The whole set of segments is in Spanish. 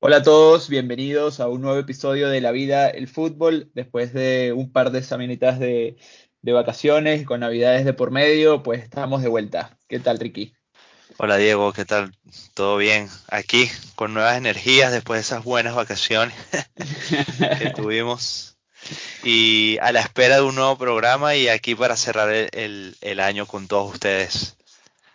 Hola a todos, bienvenidos a un nuevo episodio de La Vida, el Fútbol. Después de un par de semanitas de, de vacaciones, con navidades de por medio, pues estamos de vuelta. ¿Qué tal, Ricky? Hola Diego, ¿qué tal? ¿Todo bien? Aquí con nuevas energías después de esas buenas vacaciones que tuvimos. Y a la espera de un nuevo programa y aquí para cerrar el, el año con todos ustedes.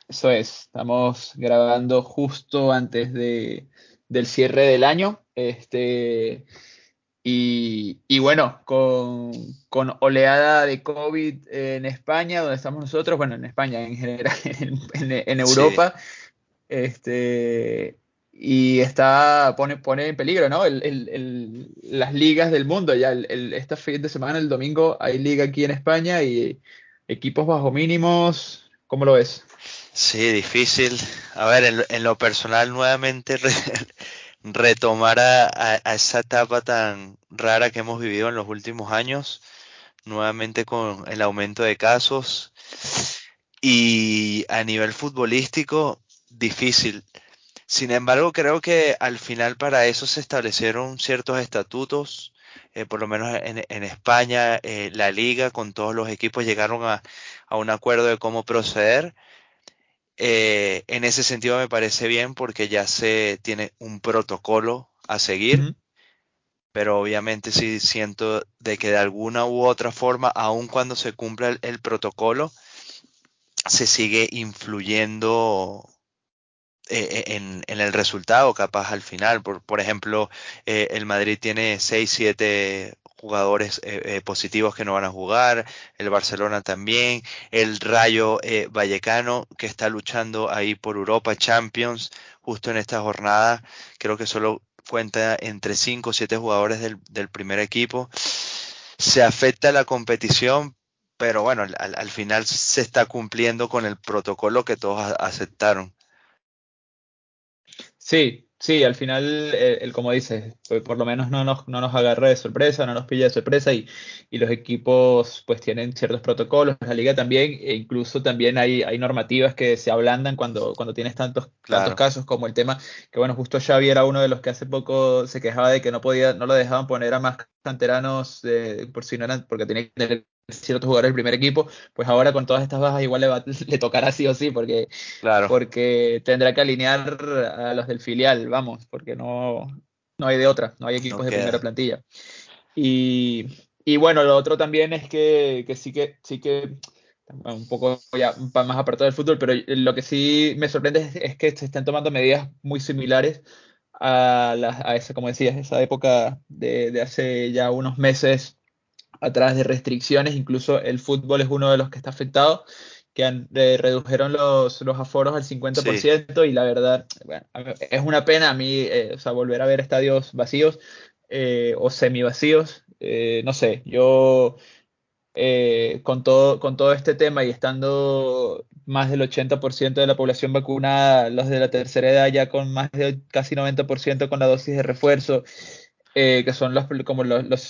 Eso es, estamos grabando justo antes de, del cierre del año. Este, y, y bueno, con, con, oleada de COVID en España, donde estamos nosotros, bueno, en España en general, en, en, en Europa, sí. este, y está, pone, pone en peligro, ¿no? El, el, las ligas del mundo. Ya este fin de semana, el domingo, hay liga aquí en España y equipos bajo mínimos. ¿Cómo lo ves? Sí, difícil. A ver, en, en lo personal, nuevamente re, retomar a, a, a, esa etapa tan rara que hemos vivido en los últimos años, nuevamente con el aumento de casos. Y a nivel futbolístico, difícil. Sin embargo, creo que al final para eso se establecieron ciertos estatutos, eh, por lo menos en, en España, eh, la liga con todos los equipos llegaron a, a un acuerdo de cómo proceder eh, en ese sentido me parece bien porque ya se tiene un protocolo a seguir, uh -huh. pero obviamente sí siento de que de alguna u otra forma, aun cuando se cumpla el, el protocolo, se sigue influyendo eh, en, en, el resultado, capaz al final. Por, por ejemplo, eh, el Madrid tiene 6, 7 jugadores eh, eh, positivos que no van a jugar, el Barcelona también, el Rayo eh, Vallecano que está luchando ahí por Europa Champions justo en esta jornada, creo que solo cuenta entre 5 o 7 jugadores del, del, primer equipo. Se afecta la competición, pero bueno, al, al, final se está cumpliendo con el protocolo que todos aceptaron. Sí, Sí, al final, eh, el, como dices, pues por lo menos no nos, no nos agarra de sorpresa, no nos pilla de sorpresa y, y, los equipos pues tienen ciertos protocolos, la liga también, e incluso también hay, hay normativas que se ablandan cuando, cuando tienes tantos, claro. tantos casos como el tema, que bueno, justo Xavi era uno de los que hace poco se quejaba de que no podía, no lo dejaban poner a más canteranos de, por si no eran, porque tenía que tener ciertos jugadores del primer equipo, pues ahora con todas estas bajas igual le, va, le tocará sí o sí, porque, claro. porque tendrá que alinear a los del filial, vamos, porque no, no hay de otra, no hay equipos no de primera plantilla. Y, y, bueno, lo otro también es que, que sí que, sí que un poco ya más apartado del fútbol, pero lo que sí me sorprende es, es que se están tomando medidas muy similares a, la, a esa, como decías, esa época de, de hace ya unos meses atrás de restricciones, incluso el fútbol es uno de los que está afectado, que han, eh, redujeron los, los, aforos al 50% sí. y la verdad, bueno, es una pena a mí, eh, o sea, volver a ver estadios vacíos eh, o semivacíos, eh, no sé, yo eh, con, todo, con todo este tema y estando más del 80% de la población vacunada, los de la tercera edad ya con más de casi 90% con la dosis de refuerzo, que son los, como los, los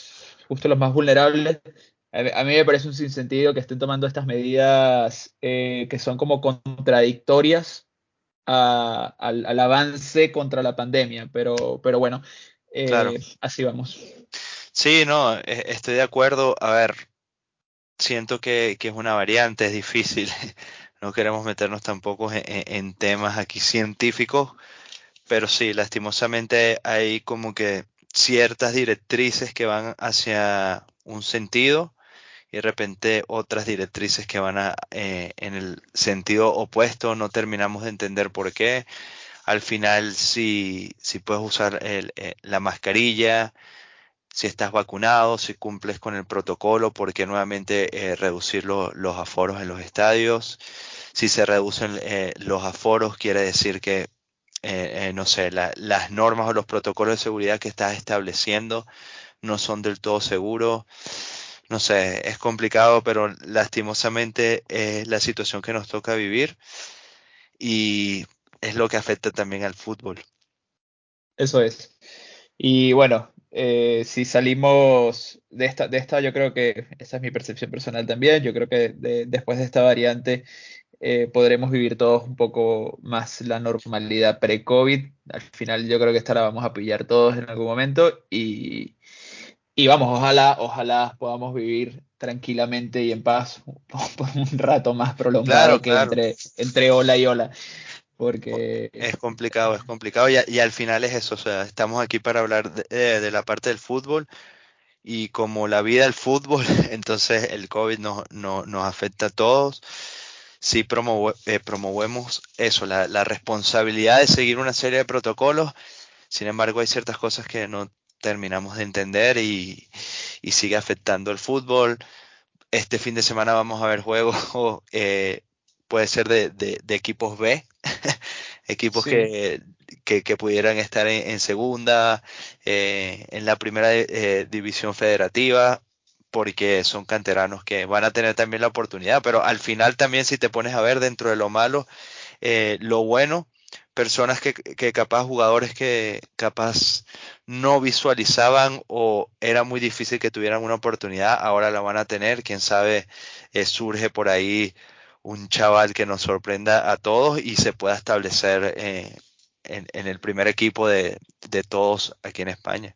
justo los más vulnerables, a mí me parece un sinsentido que estén tomando estas medidas eh, que son como contradictorias a, al, al, avance contra la pandemia, pero, pero bueno, eh, claro. así vamos. Sí, no, e, estoy de acuerdo. A ver, siento que, que es una variante, es difícil. No queremos meternos tampoco en, en temas aquí científicos, pero sí, lastimosamente hay como que ciertas directrices que van hacia un sentido y de repente otras directrices que van a, eh, en el sentido opuesto, no terminamos de entender por qué. Al final, si, si puedes usar eh, la mascarilla, si estás vacunado, si cumples con el protocolo, ¿por qué nuevamente eh, reducir lo, los aforos en los estadios? Si se reducen los aforos, quiere decir que eh, eh, no sé, la, las normas o los protocolos de seguridad que estás estableciendo no son del todo seguros. No sé, es complicado, pero lastimosamente es la situación que nos toca vivir y es lo que afecta también al fútbol. Eso es. Y bueno, eh, si salimos de esta, de esta, yo creo que esa es mi percepción personal también. Yo creo que de, después de esta variante eh, podremos vivir todos un poco más la normalidad pre-COVID. Al final yo creo que esta la vamos a pillar todos en algún momento y, y vamos, ojalá, ojalá podamos vivir tranquilamente y en paz por un rato más prolongado que Entre, entre ola y ola. Porque es complicado, es complicado y, y, al final es eso, o sea, estamos aquí para hablar de, de, la parte del fútbol y como la vida del fútbol, entonces el COVID nos, no, nos afecta a todos. Sí eh, promovemos eso, la, la responsabilidad de seguir una serie de protocolos, sin embargo hay ciertas cosas que no terminamos de entender y, sigue afectando el fútbol. Este fin de semana vamos a ver juegos, eh, puede ser de, equipos B, equipos que, que, pudieran estar en, segunda, eh, en la primera eh, división federativa, porque son canteranos que van a tener también la oportunidad, pero al final también si te pones a ver dentro de lo malo, lo bueno personas que, capaz, jugadores que capaz no visualizaban o era muy difícil que tuvieran una oportunidad, ahora la van a tener, quién sabe, eh, surge por ahí un chaval que nos sorprenda a todos y se pueda establecer eh, en, el primer equipo de, todos aquí en España.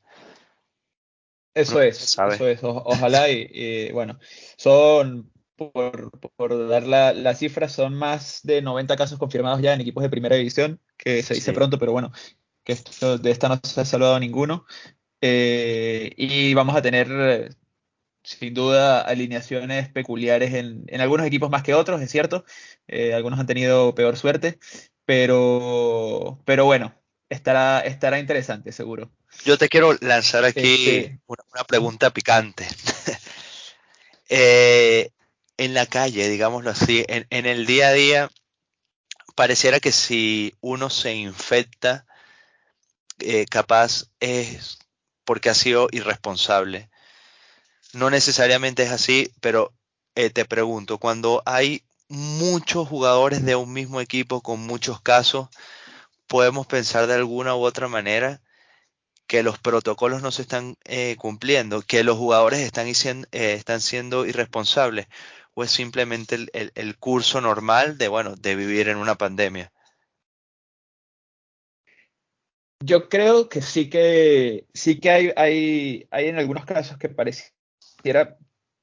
Eso es, eso es, ojalá y bueno, son por, por dar la, la, cifra, son más de 90 casos confirmados ya en equipos de primera división, que se dice pronto, pero bueno, que esto, de esta no se ha salvado ninguno. Eh, y vamos a tener, sin duda, alineaciones peculiares en, en algunos equipos más que otros, es cierto. Eh, algunos han tenido peor suerte, pero, pero bueno, estará, estará interesante, seguro. Yo te quiero lanzar aquí este una, una, pregunta picante. eh, en la calle, digámoslo así, en, en, el día a día, pareciera que si uno se infecta, eh, capaz es porque ha sido irresponsable. No necesariamente es así, pero eh, te pregunto, cuando hay muchos jugadores de un mismo equipo con muchos casos, podemos pensar de alguna u otra manera que los protocolos no se están eh, cumpliendo, que los jugadores están, eh, están siendo irresponsables o es simplemente el, curso normal de, bueno, de vivir en una pandemia? Yo creo que sí que sí que hay, hay, hay en algunos casos que pareciera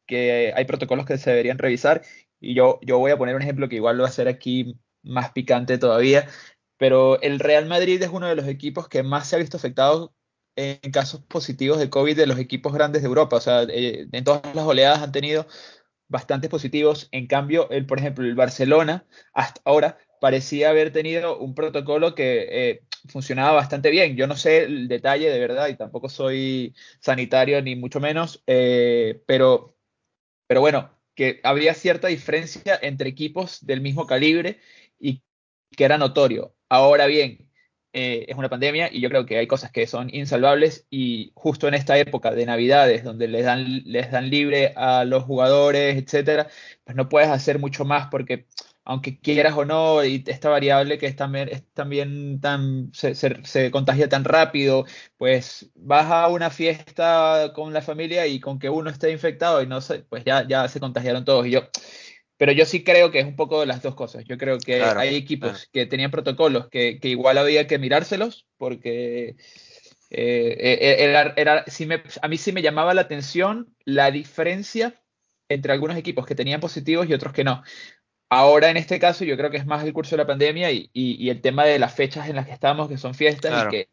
que hay protocolos que se deberían revisar. Y yo, yo voy a poner un ejemplo que igual lo va a hacer aquí más picante todavía. Pero el Real Madrid es uno de los equipos que más se ha visto afectado en casos positivos de COVID de los equipos grandes de Europa. O sea, eh, en todas las oleadas han tenido bastantes positivos. En cambio, el, por ejemplo, el Barcelona hasta ahora parecía haber tenido un protocolo que eh, funcionaba bastante bien. Yo no sé el detalle de verdad y tampoco soy sanitario ni mucho menos, eh, pero, pero bueno, que había cierta diferencia entre equipos del mismo calibre y que era notorio. Ahora bien, eh, es una pandemia y yo creo que hay cosas que son insalvables y justo en esta época de Navidades, donde les dan, les dan libre a los jugadores, etcétera, pues no puedes hacer mucho más porque aunque quieras o no, y esta variable que es también, es también tan, se, se, contagia tan rápido, pues vas a una fiesta con la familia y con que uno esté infectado y no sé, pues ya, ya se contagiaron todos. Y yo, pero yo sí creo que es un poco de las dos cosas. Yo creo que hay equipos que tenían protocolos que, que, igual había que mirárselos porque eh, eh, eh, era, era, sí me, a mí sí me llamaba la atención la diferencia entre algunos equipos que tenían positivos y otros que no. Ahora, en este caso, yo creo que es más el curso de la pandemia y, y, y el tema de las fechas en las que estamos, que son fiestas claro. y que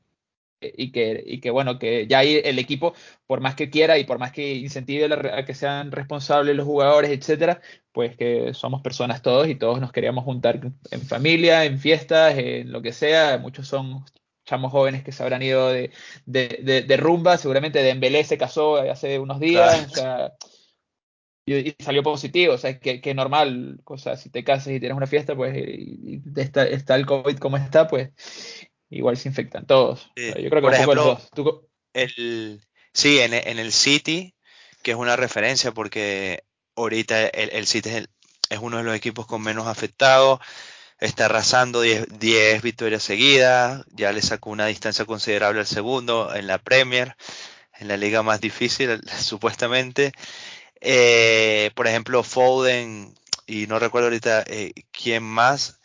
y que, y que bueno, que ya ahí el equipo, por más que quiera y por más que incentive a que sean responsables los jugadores, etcétera, pues que somos personas todos y todos nos queríamos juntar en familia, en fiestas, en lo que sea. Muchos son chamos jóvenes que se habrán ido de, de, de, de rumba, seguramente Dembélé se casó hace unos días, claro. o sea, y, y, salió positivo, o sea, que, que normal, o sea, si te casas y tienes una fiesta, pues y, y está, está el COVID como está, pues igual se infectan todos. Sí. yo creo que Por ejemplo, ¿Tú... el, sí, en, en, el City, que es una referencia porque ahorita el, el City es, el, es, uno de los equipos con menos afectados, está arrasando 10 victorias seguidas, ya le sacó una distancia considerable al segundo en la Premier, en la liga más difícil supuestamente. Eh, por ejemplo, Foden y no recuerdo ahorita eh, quién más,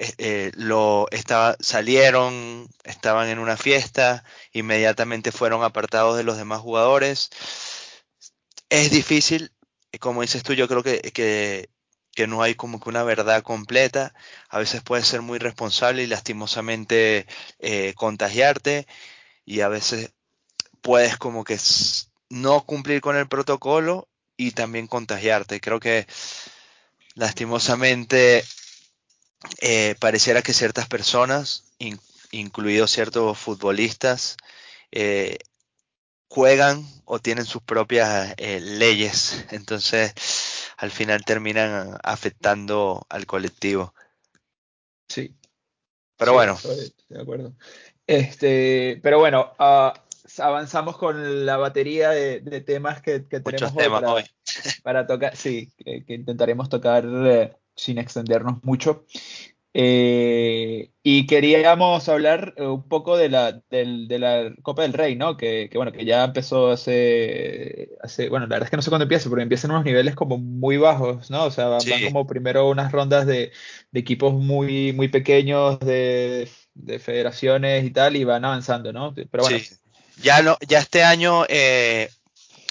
eh, eh, lo estaba, salieron, estaban en una fiesta, inmediatamente fueron apartados de los demás jugadores. Es difícil, como dices tú, yo creo que, que, no hay como que una verdad completa. A veces puede ser muy responsable y lastimosamente contagiarte y a veces puedes como que no cumplir con el protocolo y también contagiarte. Creo que lastimosamente eh, pareciera que ciertas personas, incluidos ciertos futbolistas, eh, juegan o tienen sus propias eh, leyes. Entonces, al final terminan afectando al colectivo. Sí. Pero bueno. de acuerdo. Este, pero bueno, uh, avanzamos con la batería de, temas que, tenemos hoy para, tocar. Sí, que, intentaremos tocar eh, sin extendernos mucho. Eh, y queríamos hablar eh, un poco de la, de la Copa del Rey, ¿no? Que, bueno, que ya empezó hace, hace, bueno, la verdad es que no sé cuándo empieza, pero empieza en unos niveles como muy bajos, ¿no? O sea, van, como primero unas rondas de, equipos muy, muy pequeños, de, federaciones y tal, y van avanzando, ¿no? Pero bueno, ya, no, ya este año eh,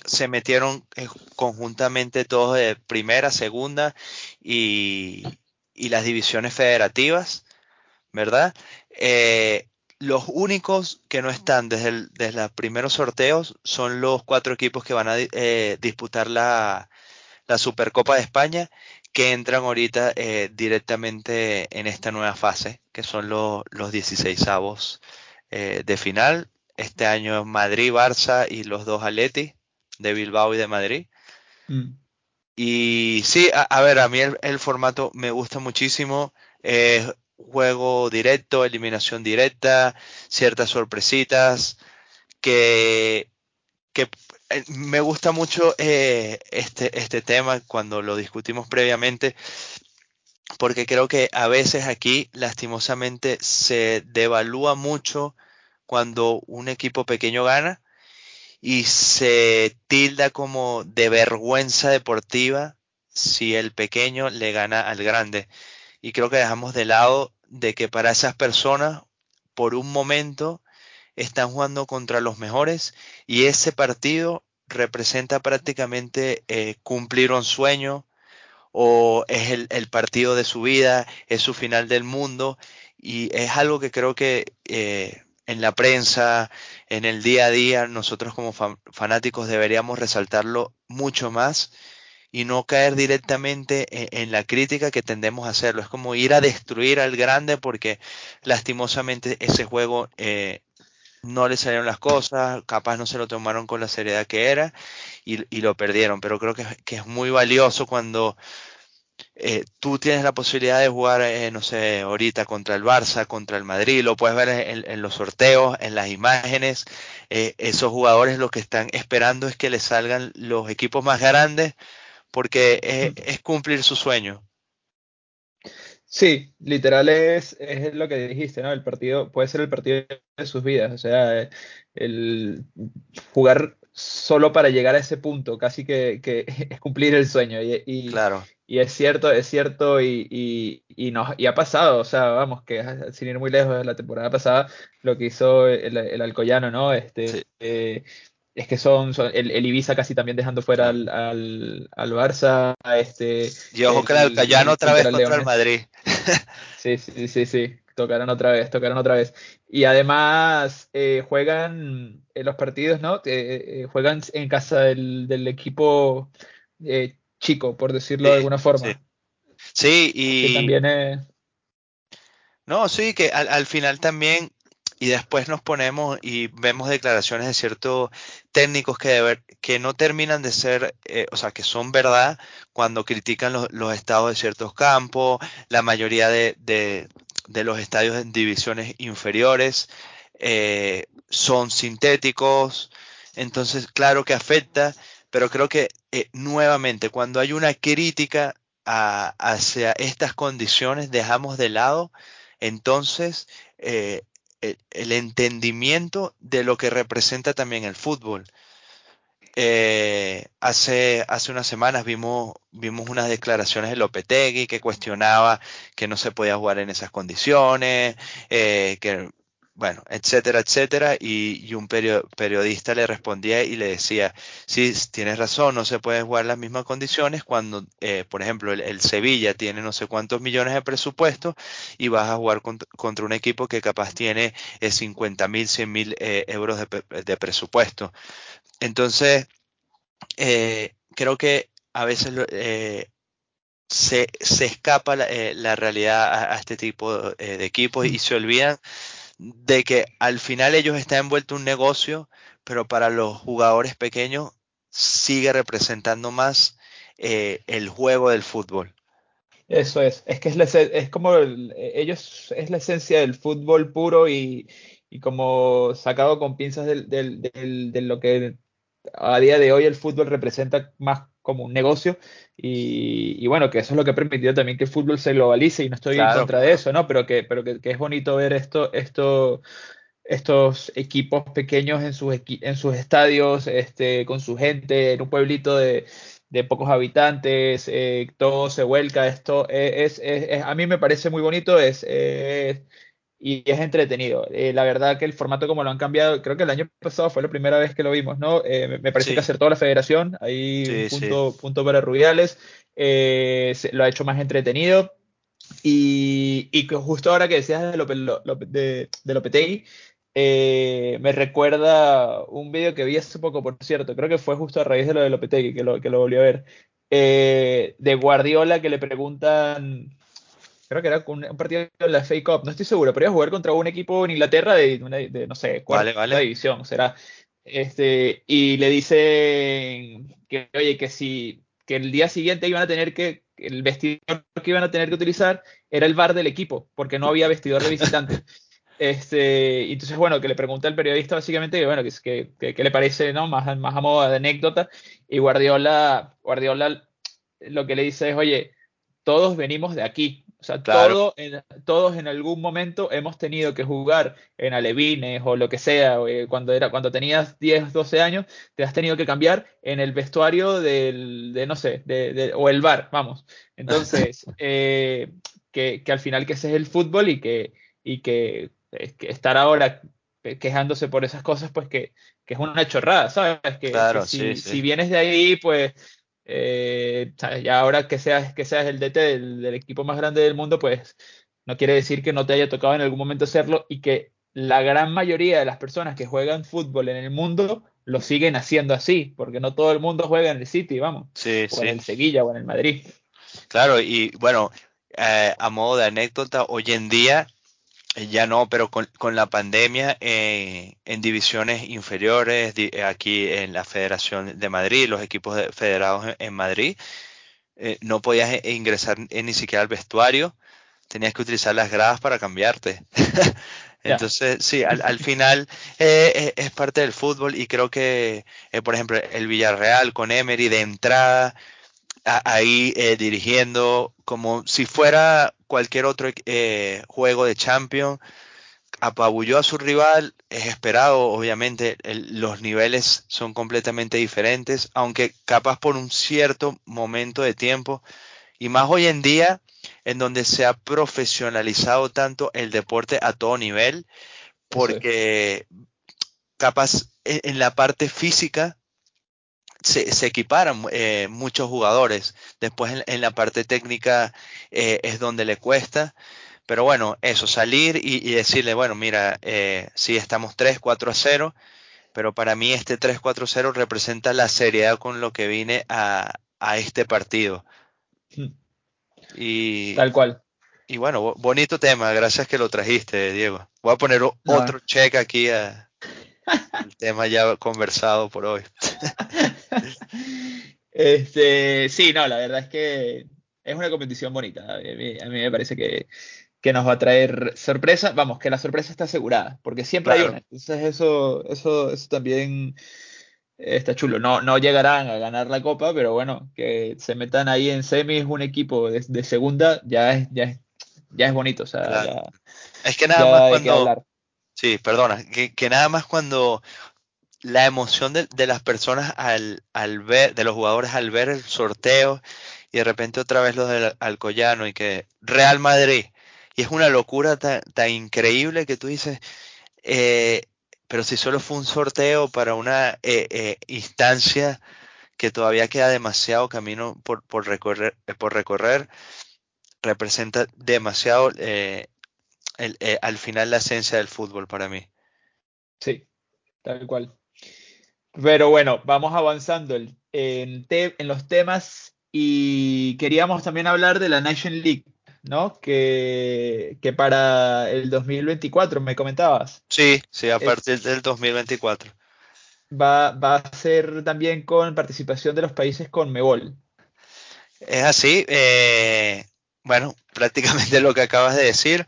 se metieron eh, conjuntamente todos de primera, segunda y, las divisiones federativas, ¿verdad? Eh, los únicos que no están desde, desde, los primeros sorteos son los cuatro equipos que van a disputar la, Supercopa de España, que entran ahorita directamente en esta nueva fase, que son los, los 16 avos de final este año Madrid, Barça y los dos Atleti de Bilbao y de Madrid. Mm. Y sí, a, ver, a mí el, formato me gusta muchísimo. juego directo, eliminación directa, ciertas sorpresitas, que, eh, me gusta mucho eh, este, este tema cuando lo discutimos previamente, porque creo que a veces aquí lastimosamente se devalúa mucho cuando un equipo pequeño gana y se tilda como de vergüenza deportiva si el pequeño le gana al grande. Y creo que dejamos de lado de que para esas personas, por un momento, están jugando contra los mejores y ese partido representa prácticamente eh, cumplir un sueño o es el, partido de su vida, es su final del mundo y es algo que creo que eh, en la prensa, en el día a día, nosotros como fanáticos deberíamos resaltarlo mucho más y no caer directamente e-, en, la crítica que tendemos a hacerlo. Es como ir a destruir al grande porque lastimosamente ese juego eh, no le salieron las cosas, capaz no se lo tomaron con la seriedad que era y, lo perdieron. Pero creo que, que es muy valioso cuando eh, tú tienes la posibilidad de jugar, eh, no sé, ahorita contra el Barça, contra el Madrid, lo puedes ver en, los sorteos, en las imágenes. Eh, esos jugadores lo que están esperando es que les salgan los equipos más grandes porque es, cumplir su sueño. Sí, literal es, es, lo que dijiste, ¿no? El partido puede ser el partido de sus vidas, o sea, el jugar solo para llegar a ese punto, casi que, es cumplir el sueño. Y, claro. y es cierto, es cierto, y, y, nos, y ha pasado, o sea, vamos, que sin ir muy lejos la temporada pasada, lo que hizo el, el Alcoyano, ¿no? Este, eh, es que son, el, Ibiza casi también dejando fuera al, al, Barça. Este, y ojo que el Alcoyano otra vez contra el Madrid. sí, sí, sí, sí tocaron otra vez, tocaron otra vez. Y además eh, juegan en los partidos, ¿no? Eh, juegan en casa del, equipo eh, chico, por decirlo de alguna forma. Sí, y... también No, sí, que al, final también y después nos ponemos y vemos declaraciones de ciertos técnicos que, que no terminan de ser, o sea, que son verdad cuando critican los, estados de ciertos campos, la mayoría de, de los estadios en divisiones inferiores eh, son sintéticos, entonces claro que afecta, pero creo que eh, nuevamente cuando hay una crítica hacia estas condiciones dejamos de lado entonces eh, el, entendimiento de lo que representa también el fútbol. Eh, hace, hace unas semanas vimos, vimos unas declaraciones de Lopetegui que cuestionaba que no se podía jugar en esas condiciones, eh, que bueno, etcétera, etcétera, y, un periodista le respondía y le decía, sí, tienes razón, no se pueden jugar las mismas condiciones cuando, eh, por ejemplo, el, Sevilla tiene no sé cuántos millones de presupuesto y vas a jugar contra, un equipo que capaz tiene 50 mil, 100 mil euros de, presupuesto. Entonces, eh, creo que a veces eh, se, escapa la, eh, realidad a, este tipo de equipos y se olvidan de que al final ellos están envueltos en un negocio, pero para los jugadores pequeños sigue representando más el juego del fútbol. Eso es, es que es, es como ellos es la esencia del fútbol puro y, como sacado con pinzas de lo que a día de hoy el fútbol representa más como un negocio y, bueno, que eso es lo que ha permitido también que el fútbol se globalice y no estoy en contra de eso, ¿no? Pero que, pero que, es bonito ver esto, esto, estos equipos pequeños en sus, en sus estadios, este, con su gente, en un pueblito de, pocos habitantes, eh, todo se vuelca, esto es, a mí me parece muy bonito, es, es y es entretenido. Eh, la verdad que el formato como lo han cambiado, creo que el año pasado fue la primera vez que lo vimos, ¿no? Eh, me parece que que toda la federación, ahí punto, punto, para Rubiales, eh, lo ha hecho más entretenido. Y, y justo ahora que decías de, Lope, de, de Lopetegui, me recuerda un vídeo que vi hace poco, por cierto, creo que fue justo a raíz de lo de Lopetegui, que lo, que lo volví a ver, de Guardiola que le preguntan creo que era un, partido de la FA Cup, no estoy seguro, pero iba a jugar contra un equipo en Inglaterra de, no sé, cuarta división, será. Este, y le dicen que, oye, que si que el día siguiente iban a tener que, el vestidor que iban a tener que utilizar era el bar del equipo, porque no había vestidor de visitante. Este, entonces, bueno, que le pregunta al periodista básicamente que, bueno, que, que, le parece, ¿no? Más, más a modo de anécdota. Y Guardiola, Guardiola lo que le dice es, oye, todos venimos de aquí. O sea, todos en algún momento hemos tenido que jugar en alevines o lo que sea. Eh, cuando, era, cuando tenías 10, 12 años, te has tenido que cambiar en el vestuario del, de, no sé, de, o el bar, vamos. Entonces, eh, que, al final que ese es el fútbol y que, y que, estar ahora quejándose por esas cosas, pues que, es una chorrada, ¿sabes? Que, claro, si vienes de ahí, pues eh, ya ahora que seas, que seas el DT del, equipo más grande del mundo, pues no quiere decir que no te haya tocado en algún momento hacerlo y que la gran mayoría de las personas que juegan fútbol en el mundo lo siguen haciendo así, porque no todo el mundo juega en el City, vamos, o en el Sevilla o en el Madrid. Claro, y bueno, eh, a modo de anécdota, hoy en día ya no, pero con, la pandemia eh, en divisiones inferiores, eh, aquí en la Federación de Madrid, los equipos federados en, Madrid, no podías ingresar ni siquiera al vestuario, tenías que utilizar las gradas para cambiarte. Entonces, sí, al, final es parte del fútbol y creo que, por ejemplo, el Villarreal con Emery de entrada, ahí dirigiendo como si fuera cualquier otro eh, juego de Champions, apabulló a su rival, es esperado, obviamente los niveles son completamente diferentes, aunque capaz por un cierto momento de tiempo, y más hoy en día, en donde se ha profesionalizado tanto el deporte a todo nivel, porque capaz en la parte física se, equiparan eh, muchos jugadores. Después en, la parte técnica eh, es donde le cuesta. Pero bueno, eso, salir y, decirle, bueno, mira, eh, sí estamos 3, 4 a 0, pero para mí este 3, 4 0 representa la seriedad con lo que vine a, este partido. Hmm. Y, Tal cual. Y bueno, bonito tema, gracias que lo trajiste, Diego. Voy a poner otro check aquí a, el tema ya conversado por hoy. este, sí, no, la verdad es que es una competición bonita. A mí, me parece que, nos va a traer sorpresa. Vamos, que la sorpresa está asegurada, porque siempre hay una. Entonces eso, eso, eso también está chulo. No, no llegarán a ganar la copa, pero bueno, que se metan ahí en semis un equipo de, segunda ya es, ya es, ya es bonito. O sea, es que nada más cuando, Sí, perdona, que, nada más cuando la emoción de, las personas al, al, ver, de los jugadores al ver el sorteo y de repente otra vez los del Alcoyano y que Real Madrid. Y es una locura tan, increíble que tú dices, eh, pero si solo fue un sorteo para una eh, eh, instancia que todavía queda demasiado camino por, por, recorrer, por recorrer, representa demasiado al final la esencia del fútbol para mí. Sí, tal cual. Pero bueno, vamos avanzando en, en, los temas y queríamos también hablar de la Nation League, ¿no? Que, que para el 2024, me comentabas. Sí, sí, a partir del 2024. Va, va a ser también con participación de los países con Mebol. Es así, eh, bueno, prácticamente lo que acabas de decir,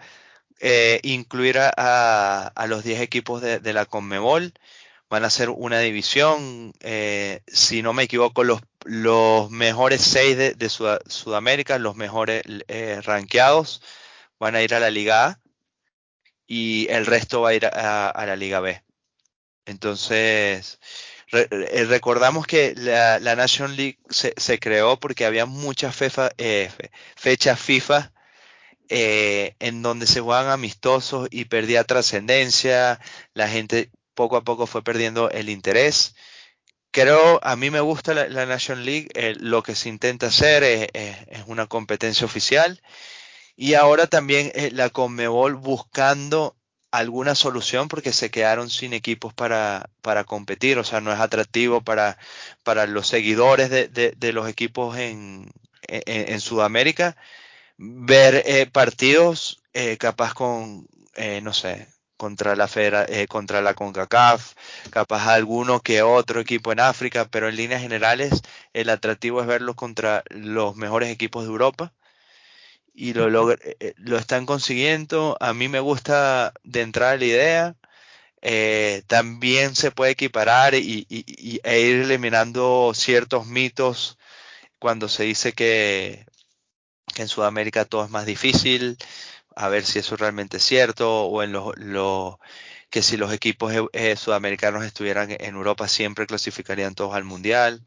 eh, incluir a, a, los 10 equipos de, de la Conmebol van a ser una división, eh, si no me equivoco, los, los mejores seis de, Sudamérica, los mejores eh, rankeados, van a ir a la Liga A y el resto va a ir a, la Liga B. Entonces, eh, recordamos que la, la, Nation League se, se, creó porque había muchas eh, fechas FIFA en donde se jugaban amistosos y perdía trascendencia, la gente poco a poco fue perdiendo el interés. Creo, a mí me gusta la, la Nation League, eh, lo que se intenta hacer es, una competencia oficial y ahora también eh, la Conmebol buscando alguna solución porque se quedaron sin equipos para, para competir, o sea, no es atractivo para, para los seguidores de, de, los equipos en, en, Sudamérica ver eh, partidos capaz con, no sé, contra la Federa, eh, contra la CONCACAF, capaz alguno que otro equipo en África, pero en líneas generales el atractivo es verlos contra los mejores equipos de Europa y lo, lo, eh, eh, lo están consiguiendo. A mí me gusta de entrada la idea. también se puede equiparar y, y, e ir eliminando ciertos mitos cuando se dice que, que en Sudamérica todo es más difícil a ver si eso realmente es cierto o en los que si los equipos eh, eh, sudamericanos estuvieran en Europa siempre clasificarían todos al mundial.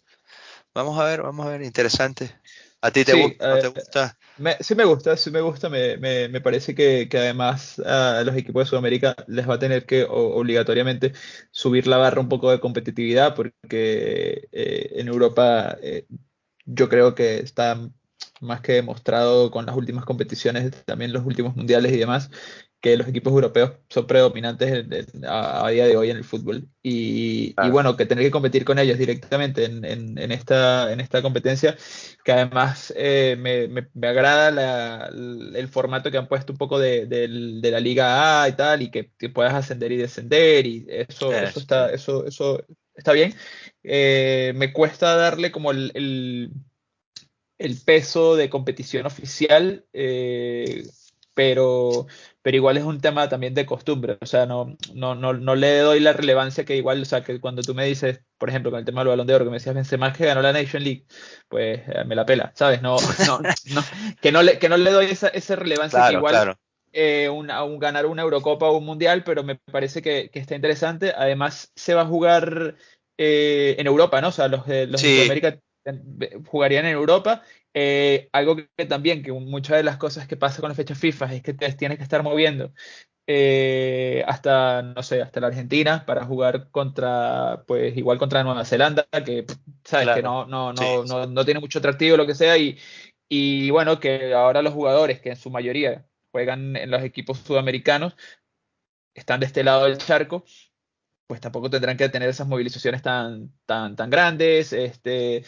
Vamos a ver, vamos a ver, interesante. ¿A ti te, gusta, te gusta? sí me gusta, sí me gusta. Me, me, me parece que, que, además a los equipos de Sudamérica les va a tener que obligatoriamente subir la barra un poco de competitividad porque eh, en Europa yo creo que están más que demostrado con las últimas competiciones, también los últimos mundiales y demás, que los equipos europeos son predominantes a, día de hoy en el fútbol. Y, bueno, que tener que competir con ellos directamente en, esta, en esta competencia, que además eh, me, agrada el formato que han puesto un poco de, la Liga A y tal, y que, puedas ascender y descender, y eso, eso, está, eso, eso está bien. Eh, me cuesta darle como el el peso de competición oficial, eh, pero, pero igual es un tema también de costumbre, o sea, no, no, no, no, le doy la relevancia que igual, o sea, que cuando tú me dices, por ejemplo, con el tema del balón de oro, que me decías Benzema que ganó la Nation League, pues eh, me la pela, ¿sabes? No, no, no, que no le, que no le doy esa, esa relevancia que igual eh, un, ganar una Eurocopa o un Mundial, pero me parece que, que está interesante. Además, se va a jugar en Europa, ¿no? O sea, los, los de América jugarían en Europa. Eh, algo que, también, que muchas de las cosas que pasa con las fechas FIFA es que te tienes que estar moviendo eh, hasta, no sé, hasta la Argentina para jugar contra, pues igual contra Nueva Zelanda, que sabes que no, no, no, no, no, tiene mucho atractivo, lo que sea, y, y bueno, que ahora los jugadores, que en su mayoría juegan en los equipos sudamericanos, están de este lado del charco, pues tampoco tendrán que tener esas movilizaciones tan, tan, tan grandes. Este,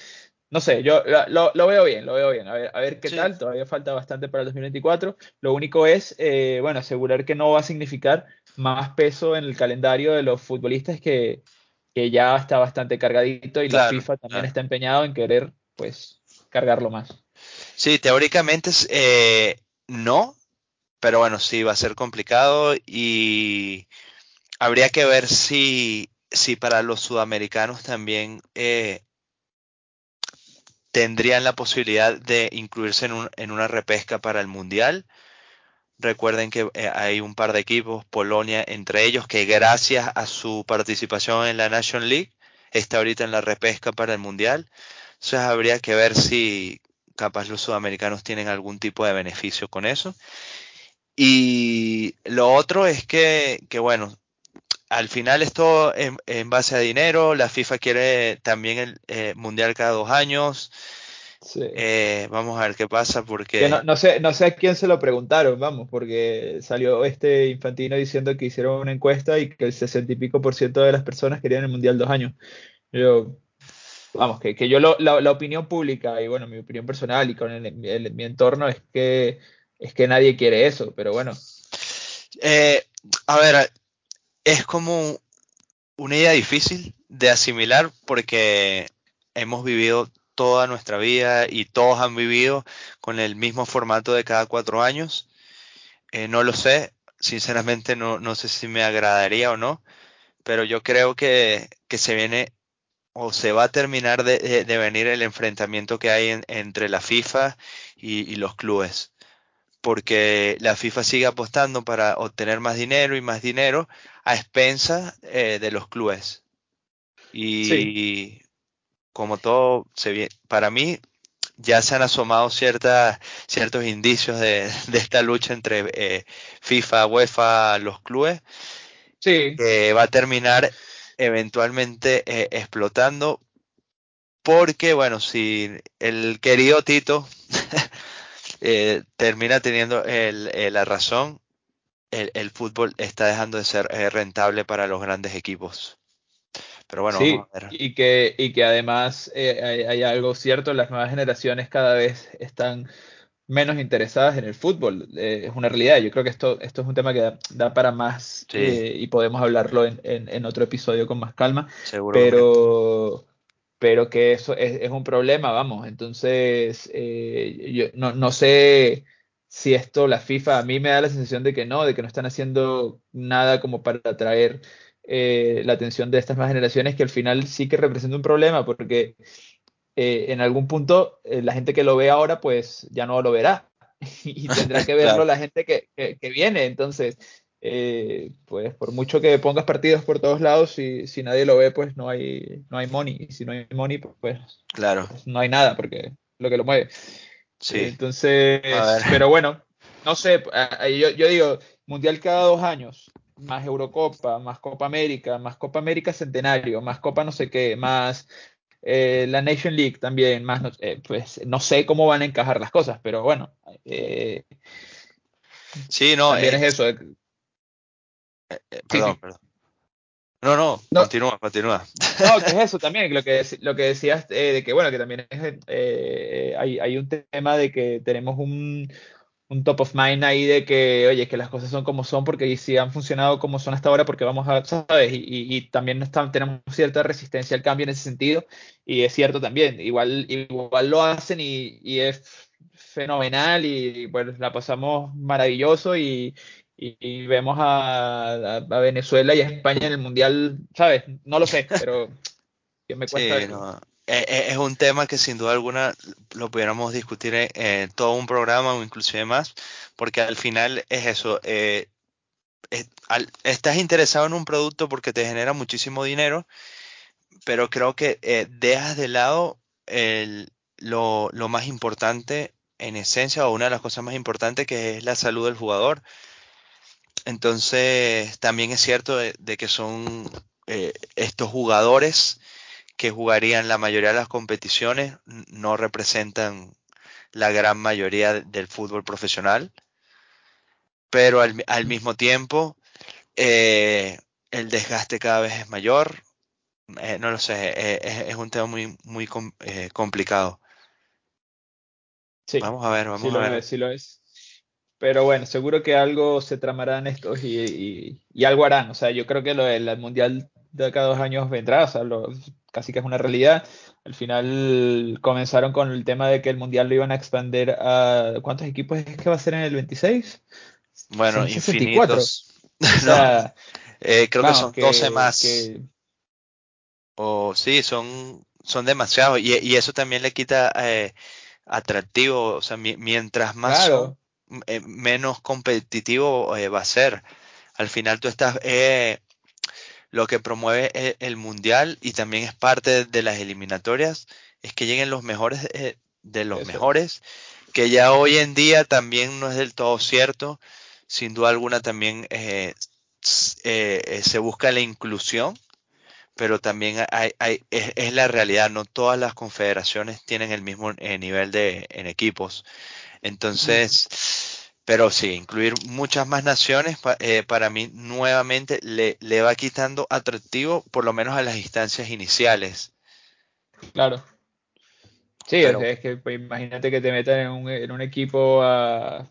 no sé, yo lo, lo, veo bien, lo veo bien. A ver, a ver qué tal, todavía falta bastante para el 2024. Lo único es, eh, bueno, asegurar que no va a significar más peso en el calendario de los futbolistas que, que ya está bastante cargadito y la FIFA también está empeñado en querer, pues, cargarlo más. Sí, teóricamente eh, no, pero bueno, sí, va a ser complicado y habría que ver si, si para los sudamericanos también eh, tendrían la posibilidad de incluirse en, un, en, una repesca para el Mundial, Recuerden que eh, hay un par de equipos, Polonia entre ellos, que gracias a su participación en la National League está ahorita en la repesca para el Mundial. Entonces habría que ver si capaz los sudamericanos tienen algún tipo de beneficio con eso. Y lo otro es que, que bueno, al final esto en, en, base a dinero, la FIFA quiere también el eh, Mundial cada dos años. Eh, vamos a ver qué pasa porque... no, sé, no sé a quién se lo preguntaron, vamos, porque salió este Infantino diciendo que hicieron una encuesta y que el sesenta y pico por ciento de las personas querían el Mundial dos años. Yo, vamos, que, que yo lo, la, opinión pública y bueno, mi opinión personal y con el, mi entorno es que, es que nadie quiere eso, pero bueno. Eh, a ver, es como una idea difícil de asimilar porque hemos vivido toda nuestra vida y todos han vivido con el mismo formato de cada cuatro años. Eh, no lo sé, sinceramente no, no, sé si me agradaría o no, pero yo creo que, que se viene o se va a terminar de, de venir el enfrentamiento que hay entre la FIFA y, y, los clubes. Porque la FIFA sigue apostando para obtener más dinero y más dinero a expensas eh, de los clubes. Y, como todo, se, para mí ya se han asomado ciertas, ciertos indicios de, de esta lucha entre eh, FIFA, UEFA, los clubes, sí. que va a terminar eventualmente eh, explotando, porque bueno, si el querido Tito eh, termina teniendo el, eh, la razón, el, el, fútbol está dejando de ser eh, rentable para los grandes equipos. Pero bueno, sí, Y, que, y que además eh, hay, hay, algo cierto, las nuevas generaciones cada vez están menos interesadas en el fútbol. Eh, es una realidad. Yo creo que esto, esto es un tema que da, da para más sí. eh, y podemos hablarlo en, en, en, otro episodio con más calma. Seguro pero, pero que eso es, es, un problema, vamos. Entonces, eh, yo no, no sé si esto, la FIFA, a mí me da la sensación de que no, de que no están haciendo nada como para atraer eh, la atención de estas nuevas generaciones, que al final sí que representa un problema, porque eh, en algún punto eh, la gente que lo ve ahora, pues ya no lo verá y tendrá que verlo claro. la gente que, que, que viene. Entonces, eh, pues por mucho que pongas partidos por todos lados, si, si nadie lo ve, pues no hay, no hay money. Y si no hay money, pues, claro. pues no hay nada, porque lo que lo mueve. Sí. Entonces, pero bueno, no sé, yo, yo digo, Mundial cada dos años, más Eurocopa, más Copa América, más Copa América Centenario, más Copa no sé qué, más eh, la Nation League también, más, eh, pues no sé cómo van a encajar las cosas, pero bueno. Eh, sí, no. También es eso. Eh, perdón, sí. perdón. No, no, no, continúa, continúa. No, que es eso también, lo que, lo que decías de que, bueno, que también es, hay, hay un tema de que tenemos un, un top of mind ahí de que, oye, que las cosas son como son porque si han funcionado como son hasta ahora porque vamos a, ¿sabes? Y, y, y también está, tenemos cierta resistencia al cambio en ese sentido y es cierto también, igual, igual lo hacen y, y es fenomenal y pues la pasamos maravilloso y, y vemos a, a, a, Venezuela y a España en el Mundial, ¿sabes? No lo sé, pero me cuesta. Sí, no. Eh, eh, es un tema que sin duda alguna lo pudiéramos discutir en, en todo un programa o inclusive más, porque al final es eso, eh, es, al, estás interesado en un producto porque te genera muchísimo dinero, pero creo que eh, dejas de lado el, lo, lo, más importante en esencia o una de las cosas más importantes que es la salud del jugador. Entonces, también es cierto de, de que son eh, estos jugadores que jugarían la mayoría de las competiciones no representan la gran mayoría del fútbol profesional, pero al, al mismo tiempo eh, el desgaste cada vez es mayor. Eh, no lo sé, eh, es, es, un tema muy, muy com eh, complicado. Sí, vamos a ver, vamos sí a ver. Lo es, sí lo es. Pero bueno, seguro que algo se tramarán estos y, y, y, algo harán. O sea, yo creo que lo del Mundial de cada dos años vendrá. O sea, lo, casi que es una realidad. Al final comenzaron con el tema de que el Mundial lo iban a expandir a... ¿Cuántos equipos es que va a ser en el 26? Bueno, Son infinitos. O sea, no, eh, creo vamos, que son 12 que, más. Que... O sí, son, son demasiados. Y, y, eso también le quita eh, atractivo. O sea, mi, mientras más claro. son, eh, menos competitivo va a ser. Al final tú estás, lo que promueve el, mundial y también es parte de las eliminatorias, es que lleguen los mejores de los mejores, que ya hoy en día también no es del todo cierto. Sin duda alguna también se busca la inclusión pero también hay, hay, es, la realidad, no todas las confederaciones tienen el mismo eh, nivel de en equipos. Entonces, pero sí, incluir muchas más naciones eh, para mí nuevamente le, le, va quitando atractivo, por lo menos a las instancias iniciales. Claro. Sí, es, que pues, imagínate que te metan en un, en un equipo a,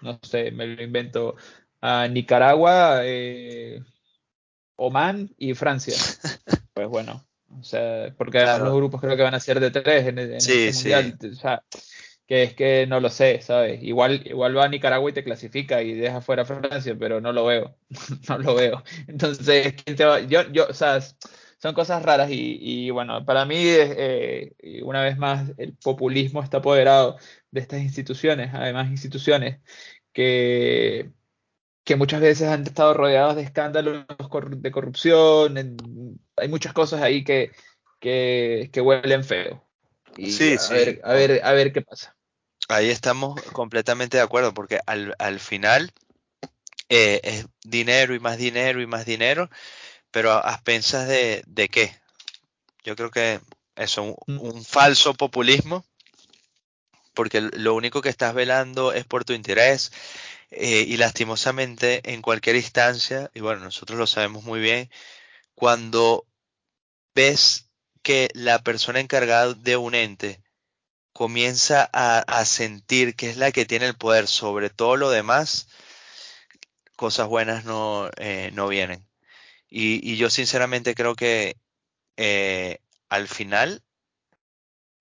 no sé, me lo invento, a Nicaragua, eh, Oman y Francia. Pues bueno, o sea, porque además los grupos creo que van a ser de tres en, en este mundial. O sea, que es que no lo sé, ¿sabes? Igual, igual va a Nicaragua y te clasifica y deja fuera a Francia, pero no lo veo, no lo veo. Entonces, Yo, yo, o sea, son cosas raras y, bueno, para mí, eh, una vez más, el populismo está apoderado de estas instituciones, además instituciones que que muchas veces han estado rodeados de escándalos de corrupción, hay muchas cosas ahí que, que, huelen feo. Y sí, a, sí. Ver, a, ver, a ver qué pasa. Ahí estamos completamente de acuerdo, porque al, al final eh, es dinero y más dinero y más dinero, pero a, pensas de, de, qué? Yo creo que eso, un, mm. un falso populismo, porque lo único que estás velando es por tu interés eh, y lastimosamente en cualquier instancia, y bueno, nosotros lo sabemos muy bien, cuando ves que la persona encargada de un ente comienza a, sentir que es la que tiene el poder sobre todo lo demás, cosas buenas no, eh, no vienen. Y, yo sinceramente creo que eh, al final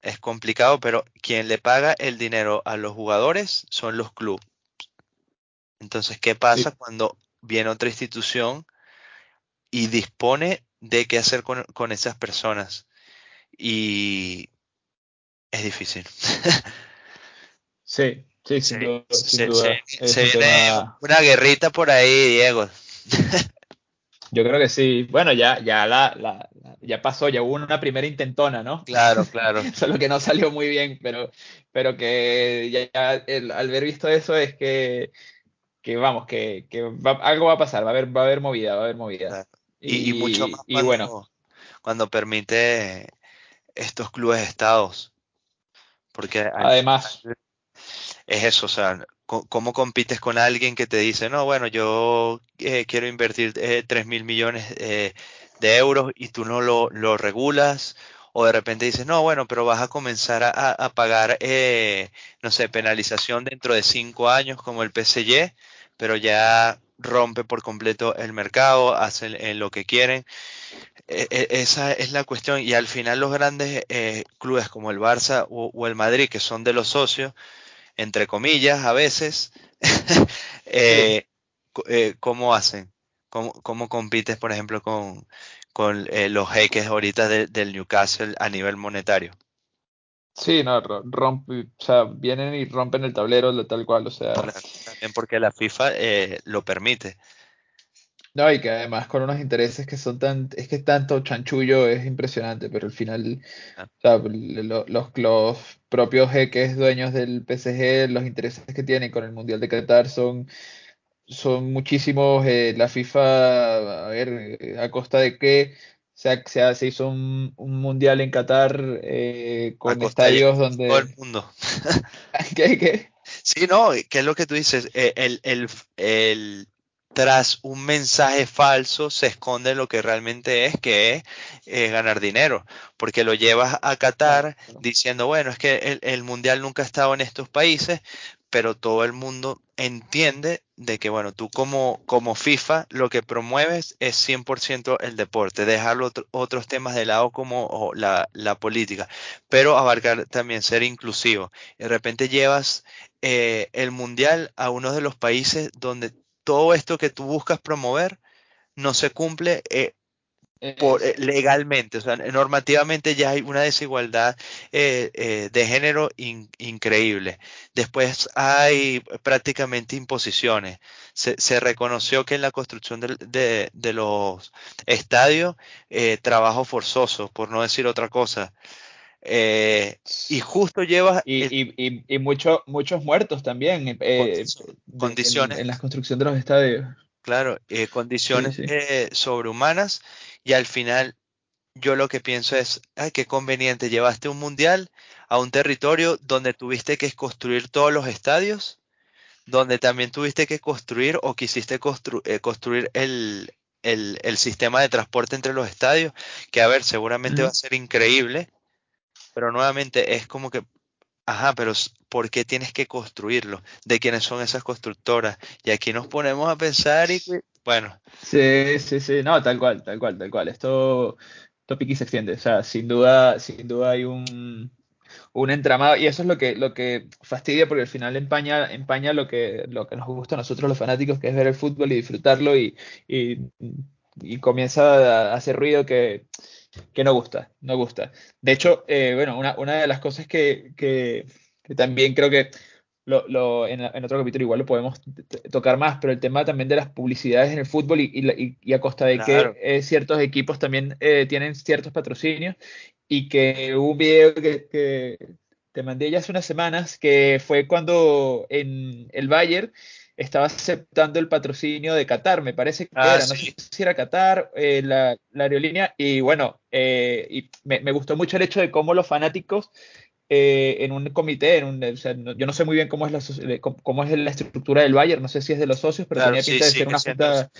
es complicado, pero quien le paga el dinero a los jugadores son los clubes. Entonces, ¿qué pasa cuando viene otra institución y dispone de qué hacer con, esas personas? Y es difícil. sí, sí, sin duda. se, viene una guerrita por ahí, Diego. Yo creo que sí. Bueno, ya, ya la, ya pasó, ya hubo una primera intentona, ¿no? Claro, claro. Solo que no salió muy bien, pero, pero que ya, al ver visto eso es que que vamos, que, algo va a pasar, va a haber, va a haber movida, va a haber movida. Y, mucho más cuando, bueno. cuando permite estos clubes estados. Porque además es eso, o sea, ¿cómo compites con alguien que te dice, no, bueno, yo eh, quiero invertir eh, 3 mil millones eh, de euros y tú no lo, lo, regulas? O de repente dices, no, bueno, pero vas a comenzar a, a pagar, eh, no sé, penalización dentro de cinco años como el PCY pero ya rompe por completo el mercado, hacen eh, lo que quieren. E, e, esa es la cuestión y al final los grandes eh, clubes como el Barça o, el Madrid, que son de los socios, entre comillas, a veces, eh, ¿cómo hacen? ¿Cómo, compites, por ejemplo, con, con los jeques ahorita del Newcastle a nivel monetario? Sí, no, rompe, o sea, vienen y rompen el tablero tal cual, o sea. También porque la FIFA eh, lo permite. No, y que además con unos intereses que son tan, es que tanto chanchullo es impresionante, pero al final, ah. o sea, los, los propios jeques dueños del PSG, los intereses que tienen con el Mundial de Qatar son, son muchísimos. Eh, la FIFA, a ver, a costa de qué se, se hizo un, mundial en Qatar eh, con estadios donde... Todo el mundo. ¿Qué, qué? Sí, no, ¿qué es lo que tú dices? Eh, el, el, el, tras un mensaje falso se esconde lo que realmente es, que es eh, ganar dinero, porque lo llevas a Qatar diciendo, bueno, es que el, el, mundial nunca ha estado en estos países, pero todo el mundo entiende de que, bueno, tú como, como FIFA lo que promueves es 100% el deporte, dejar otros temas de lado como la, la, política, pero abarcar también ser inclusivo. de repente llevas eh, el mundial a uno de los países donde todo esto que tú buscas promover no se cumple. Eh, por, legalmente, o sea, normativamente ya hay una desigualdad de género increíble. Después hay prácticamente imposiciones. Se, reconoció que en la construcción de, de los estadios, trabajo forzoso, por no decir otra cosa. Eh, y justo llevas... Y, y, muchos muertos también. Eh, condiciones. En, la construcción de los estadios. Claro, eh, condiciones sobrehumanas y al final yo lo que pienso es, ay, qué conveniente, llevaste un mundial a un territorio donde tuviste que construir todos los estadios, donde también tuviste que construir o quisiste construir el, el, el, sistema de transporte entre los estadios, que a ver, seguramente va a ser increíble, pero nuevamente es como que, ajá, pero ¿por qué tienes que construirlo? ¿De quiénes son esas constructoras? Y aquí nos ponemos a pensar y, bueno. Sí, sí, sí, no, tal cual, tal cual, tal cual. Esto, y se extiende. O sea, sin duda, sin duda hay un, un entramado y eso es lo que, lo que fastidia porque al final empaña, empaña lo, que, lo que nos gusta a nosotros los fanáticos, que es ver el fútbol y disfrutarlo y, y, y comienza a hacer ruido que que no gusta, no gusta. De hecho, eh, bueno, una, una, de las cosas que, que, también creo que lo, lo, en, otro capítulo igual lo podemos tocar más, pero el tema también de las publicidades en el fútbol y, y, y a costa de que eh, ciertos equipos también eh, tienen ciertos patrocinios y que hubo un video que, que, te mandé ya hace unas semanas que fue cuando en el Bayern estaba aceptando el patrocinio de Qatar, me parece que ah, era, no sé si era Qatar, eh, la, aerolínea, y bueno, eh, y me, gustó mucho el hecho de cómo los fanáticos eh, en un comité, en un, o sea, yo no sé muy bien cómo es, la, cómo es la estructura del Bayern, no sé si es de los socios, pero tenía pinta de ser una junta...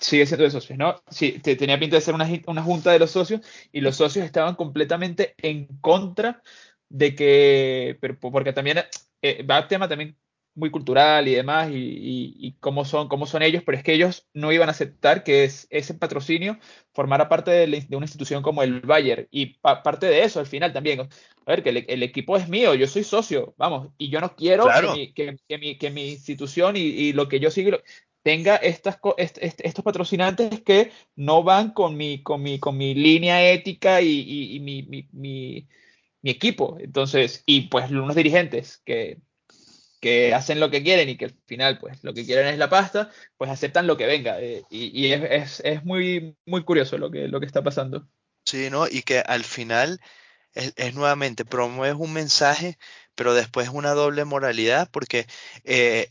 Sigue siendo de socios, ¿no? Sí, tenía pinta de ser una, una junta de los socios y los socios estaban completamente en contra de que, pero, porque también va a tema también muy cultural y demás, y, cómo, son, cómo son ellos, pero es que ellos no iban a aceptar que ese patrocinio formara parte de, una institución como el Bayern. Y parte de eso, al final también, a ver, que el, equipo es mío, yo soy socio, vamos, y yo no quiero que, mi, que, mi, institución y, lo que yo sigo tenga estas, estos patrocinantes que no van con mi, con mi, con mi línea ética y, mi, mi equipo. Entonces, y pues unos dirigentes que que hacen lo que quieren y que al final, pues, lo que quieren es la pasta, pues aceptan lo que venga. Eh, y, es, muy, muy curioso lo que, lo que está pasando. Sí, ¿no? Y que al final es, nuevamente, promueves un mensaje, pero después una doble moralidad, porque, eh,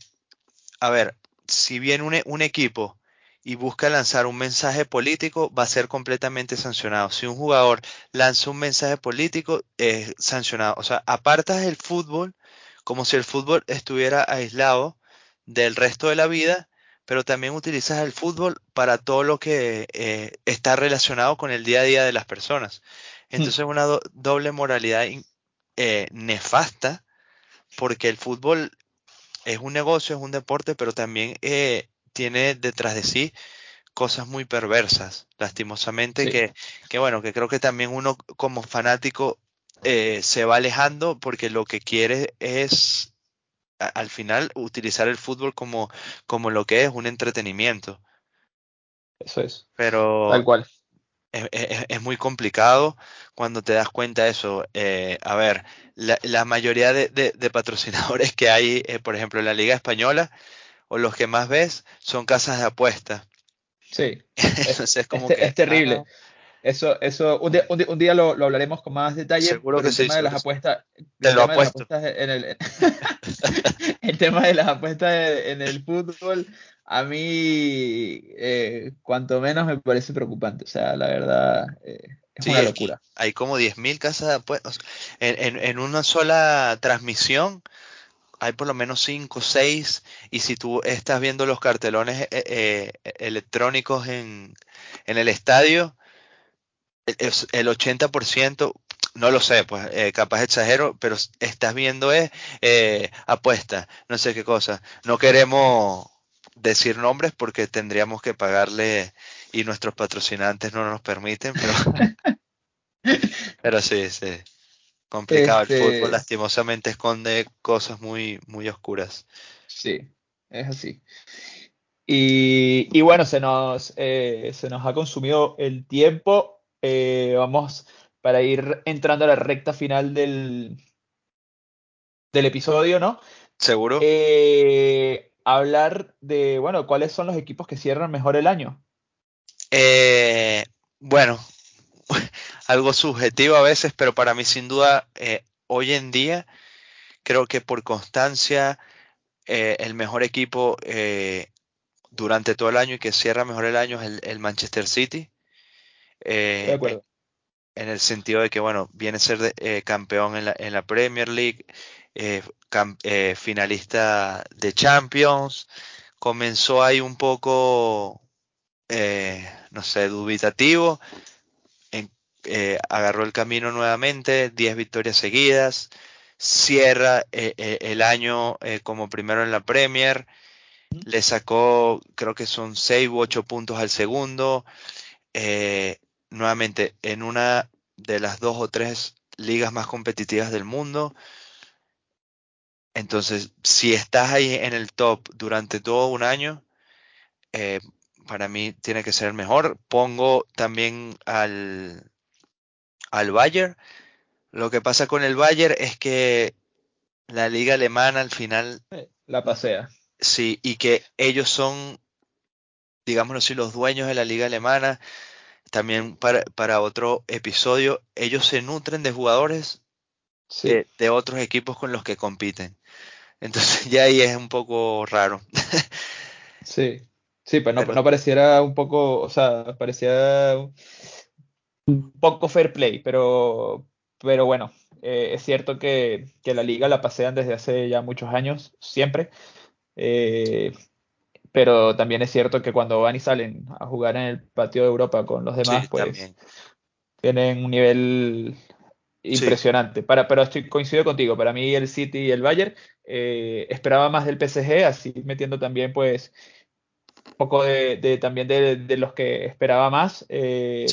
a ver, si viene un, un equipo y busca lanzar un mensaje político, va a ser completamente sancionado. Si un jugador lanza un mensaje político, es sancionado. O sea, apartas el fútbol como si el fútbol estuviera aislado del resto de la vida, pero también utilizas el fútbol para todo lo que eh, está relacionado con el día a día de las personas. Hmm. Entonces una doble moralidad eh, nefasta, porque el fútbol es un negocio, es un deporte, pero también eh, tiene detrás de sí cosas muy perversas, lastimosamente, que, que bueno, que creo que también uno como fanático eh, se va alejando porque lo que quiere es al final utilizar el fútbol como, como lo que es un entretenimiento. Eso es. Pero tal cual. Es, muy complicado cuando te das cuenta de eso. Eh, a ver, la, mayoría de, patrocinadores que hay, eh, por ejemplo, en la Liga Española, o los que más ves, son casas de apuestas. Sí. es, como que, es terrible. Ah, eso, eso, un día, un día, lo, lo, hablaremos con más detalle. Seguro que el tema de las apuestas. Te lo apuesto. En el, el tema de las apuestas en el fútbol, a mí, eh, cuanto menos me parece preocupante. O sea, la verdad, eh, es una locura. Hay como 10.000 casas de apuestas. En, en, en, una sola transmisión hay por lo menos 5 o 6. Y si tú estás viendo los cartelones eh, electrónicos en, en el estadio, el 80%, no lo sé, pues eh, capaz exagero, pero estás viendo es eh, apuesta, no sé qué cosa. No queremos decir nombres porque tendríamos que pagarle y nuestros patrocinantes no nos permiten, pero, pero sí, sí. Complicado. El fútbol este lastimosamente esconde cosas muy, muy oscuras. Sí, es así. Y, bueno, se nos, eh, se nos ha consumido el tiempo. Eh, vamos para ir entrando a la recta final del, del episodio, ¿no? Seguro. Eh, hablar de, bueno, cuáles son los equipos que cierran mejor el año. bueno, algo subjetivo a veces, pero para mí sin duda, hoy en día, creo que por constancia, el mejor equipo durante todo el año y que cierra mejor el año es el, Manchester City. Eh, en el sentido de que, bueno, viene a ser eh, campeón en la, en la, Premier League, eh, finalista de Champions. Comenzó ahí un poco, no sé, dubitativo. agarró el camino nuevamente, 10 victorias seguidas. Cierra el año como primero en la Premier le sacó, creo que son 6 u 8 puntos al segundo. Eh, nuevamente, en una de las dos o tres ligas más competitivas del mundo. Entonces, si estás ahí en el top durante todo un año, eh, para mí tiene que ser mejor. Pongo también al, al Bayern. Lo que pasa con el Bayern es que la liga alemana al final... La pasea. Sí, y que ellos son, digámoslo así, los dueños de la liga alemana. También para, otro episodio, ellos se nutren de jugadores de, otros equipos con los que compiten. Entonces ya ahí es un poco raro. sí, sí, pero no, no pareciera un poco, o sea, parecía un poco fair play, pero, pero bueno, eh, es cierto que, que, la liga la pasean desde hace ya muchos años, siempre. Eh, pero también es cierto que cuando van y salen a jugar en el patio de Europa con los demás, pues tienen un nivel impresionante. Para, pero estoy coincido contigo, para mí el City y el Bayern eh, esperaba más del PSG, así metiendo también pues un poco de, también de, los que esperaba más. Eh,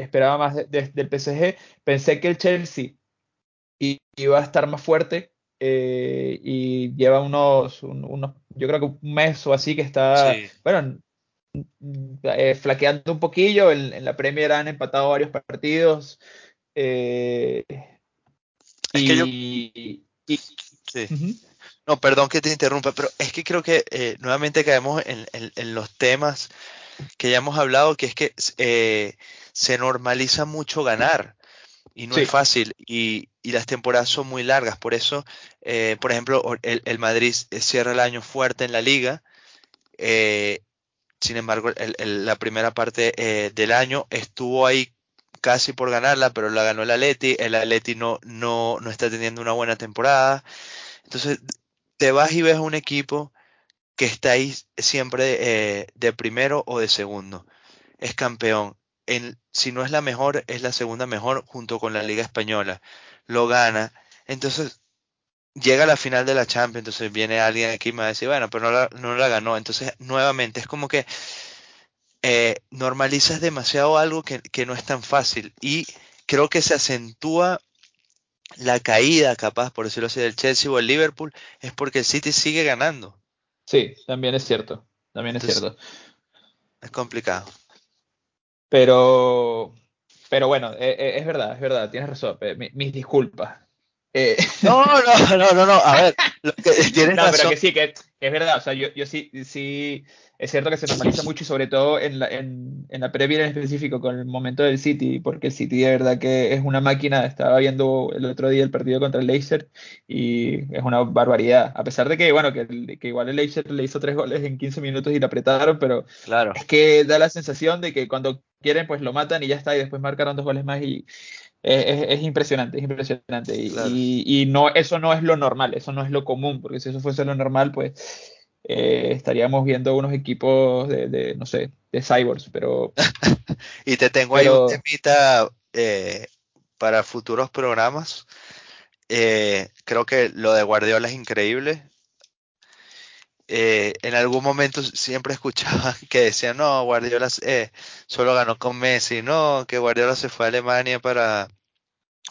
esperaba más del PSG. Pensé que el Chelsea iba a estar más fuerte eh, y lleva unos, unos, yo creo que un mes o así que está, bueno, eh, flaqueando un poquillo. En, la Premier han empatado varios partidos. Eh, y, No, perdón que te interrumpa, pero es que creo que nuevamente caemos en, en, los temas que ya hemos hablado, que es que se normaliza mucho ganar y no es fácil y, las temporadas son muy largas. Por eso, eh, por ejemplo, el, Madrid cierra el año fuerte en la liga. Eh, sin embargo, la primera parte eh, del año estuvo ahí casi por ganarla, pero la ganó el Atleti. El Atleti no, no, no está teniendo una buena temporada. Entonces, te vas y ves un equipo que está ahí siempre de primero o de segundo. Es campeón si no es la mejor, es la segunda mejor junto con la Liga Española. Lo gana. Entonces, llega a la final de la Champions, entonces viene alguien aquí y me va a decir, bueno, pero no la, no la ganó. Entonces, nuevamente, es como que eh, normalizas demasiado algo que, no es tan fácil. Y creo que se acentúa la caída, capaz, por decirlo así, del Chelsea o el Liverpool, es porque el City sigue ganando. Sí, también es cierto. También es cierto. Es complicado. Pero, pero bueno, eh, eh, es verdad, es verdad, tienes razón. Eh, mis disculpas. No, no, no, no, no, a ver, lo que, tienes no, pero que sí, que, es verdad, o sea, yo, yo sí, sí, es cierto que se normaliza mucho y sobre todo en la, en, en la previa en específico con el momento del City, porque el City de verdad que es una máquina, estaba viendo el otro día el partido contra el Leicester y es una barbaridad, a pesar de que, bueno, que, que igual el Leicester le hizo tres goles en 15 minutos y la apretaron, pero claro. es que da la sensación de que cuando quieren pues lo matan y ya está y después marcaron dos goles más y es, es, impresionante, es impresionante. Y, y, no, eso no es lo normal, eso no es lo común, porque si eso fuese lo normal, pues eh, estaríamos viendo unos equipos de, no sé, de cyborgs, pero... y te tengo ahí un temita eh, para futuros programas. Eh, creo que lo de Guardiola es increíble. en algún momento siempre escuchaba que decían, no, Guardiola solo ganó con Messi, no, que Guardiola se fue a Alemania para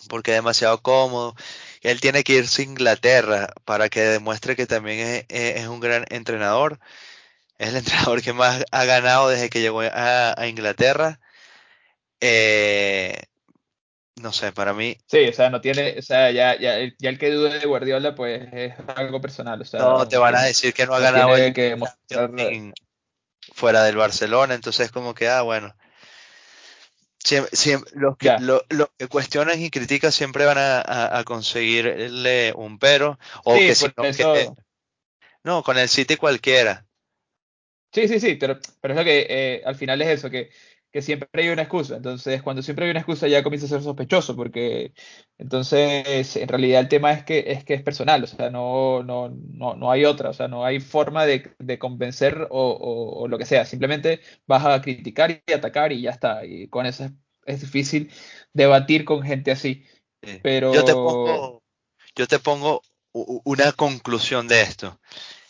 porque es demasiado cómodo él tiene que irse a Inglaterra para que demuestre que también es, un gran entrenador. Es el entrenador que más ha ganado desde que llegó a, Inglaterra. Eh, no sé, para mí. Sí, o sea, no tiene, o sea, ya, ya, ya, el que dude de Guardiola, pues es algo personal. O sea, no, te van a decir que no ha ganado que fuera del Barcelona, entonces como que, ah, bueno. Siempre, los, que, lo, que cuestionan y critican siempre van a, conseguirle un pero. O que, si no, no, con el City cualquiera. Sí, sí, sí, pero, pero es lo que eh, al final es eso, que, que, siempre hay una excusa. Entonces, cuando siempre hay una excusa ya comienza a ser sospechoso, porque entonces en realidad el tema es que es, que es personal, o sea, no, no, no, no hay otra, o sea, no hay forma de, de convencer o, o, lo que sea, simplemente vas a criticar y atacar y ya está. Y con eso es, difícil debatir con gente así. Pero... Yo te pongo, yo te pongo una conclusión de esto.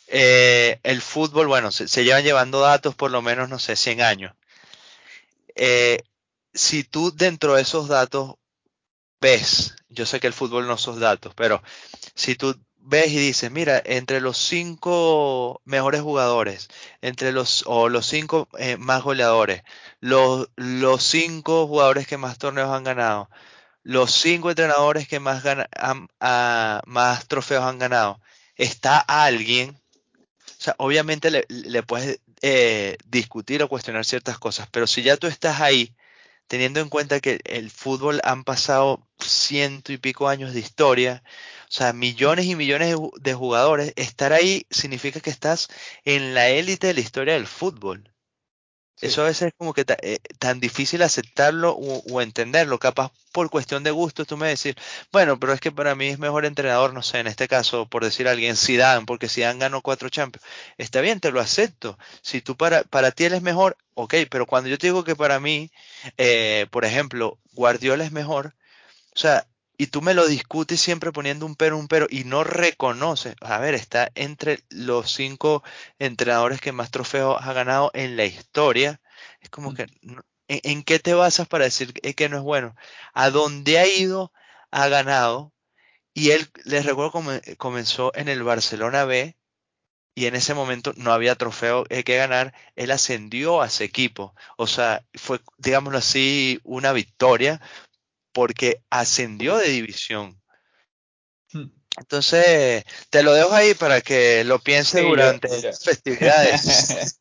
Eh, el fútbol, bueno, se, llevan llevando datos por lo menos, no sé, 100 años. Eh, si tú dentro de esos datos ves, yo sé que el fútbol no son datos, pero si tú ves y dices, mira, entre los cinco mejores jugadores, entre los, o los cinco eh, más goleadores, los, los cinco jugadores que más torneos han ganado, los cinco entrenadores que más, más trofeos han ganado, está alguien o sea, obviamente le, puedes eh, discutir o cuestionar ciertas cosas, pero si ya tú estás ahí, teniendo en cuenta que el fútbol han pasado ciento y pico años de historia, o sea, millones y millones de jugadores, estar ahí significa que estás en la élite de la historia del fútbol. Eso a veces es como que eh, tan difícil aceptarlo o, entenderlo. Capaz por cuestión de gusto tú me decís, bueno, pero es que para mí es mejor entrenador, no sé, en este caso, por decir a alguien, Zidane, porque Zidane ganó cuatro Champions. Está bien, te lo acepto. Si tú para, para ti él es mejor, ok, pero cuando yo te digo que para mí, eh, por ejemplo, Guardiola es mejor, o sea, y tú me lo discutes siempre poniendo un pero, un pero, y no reconoces, a ver, está entre los cinco entrenadores que más trofeos ha ganado en la historia. Es como mm. que, ¿en, qué te basas para decir que no es bueno? ¿A dónde ha ido? Ha ganado. Y él, les recuerdo, comenzó en el Barcelona B, y en ese momento no había trofeo que ganar, él ascendió a ese equipo. O sea, fue, digámoslo así, una victoria, porque ascendió de división. Hmm. Entonces, te lo dejo ahí para que lo piense durante las festividades.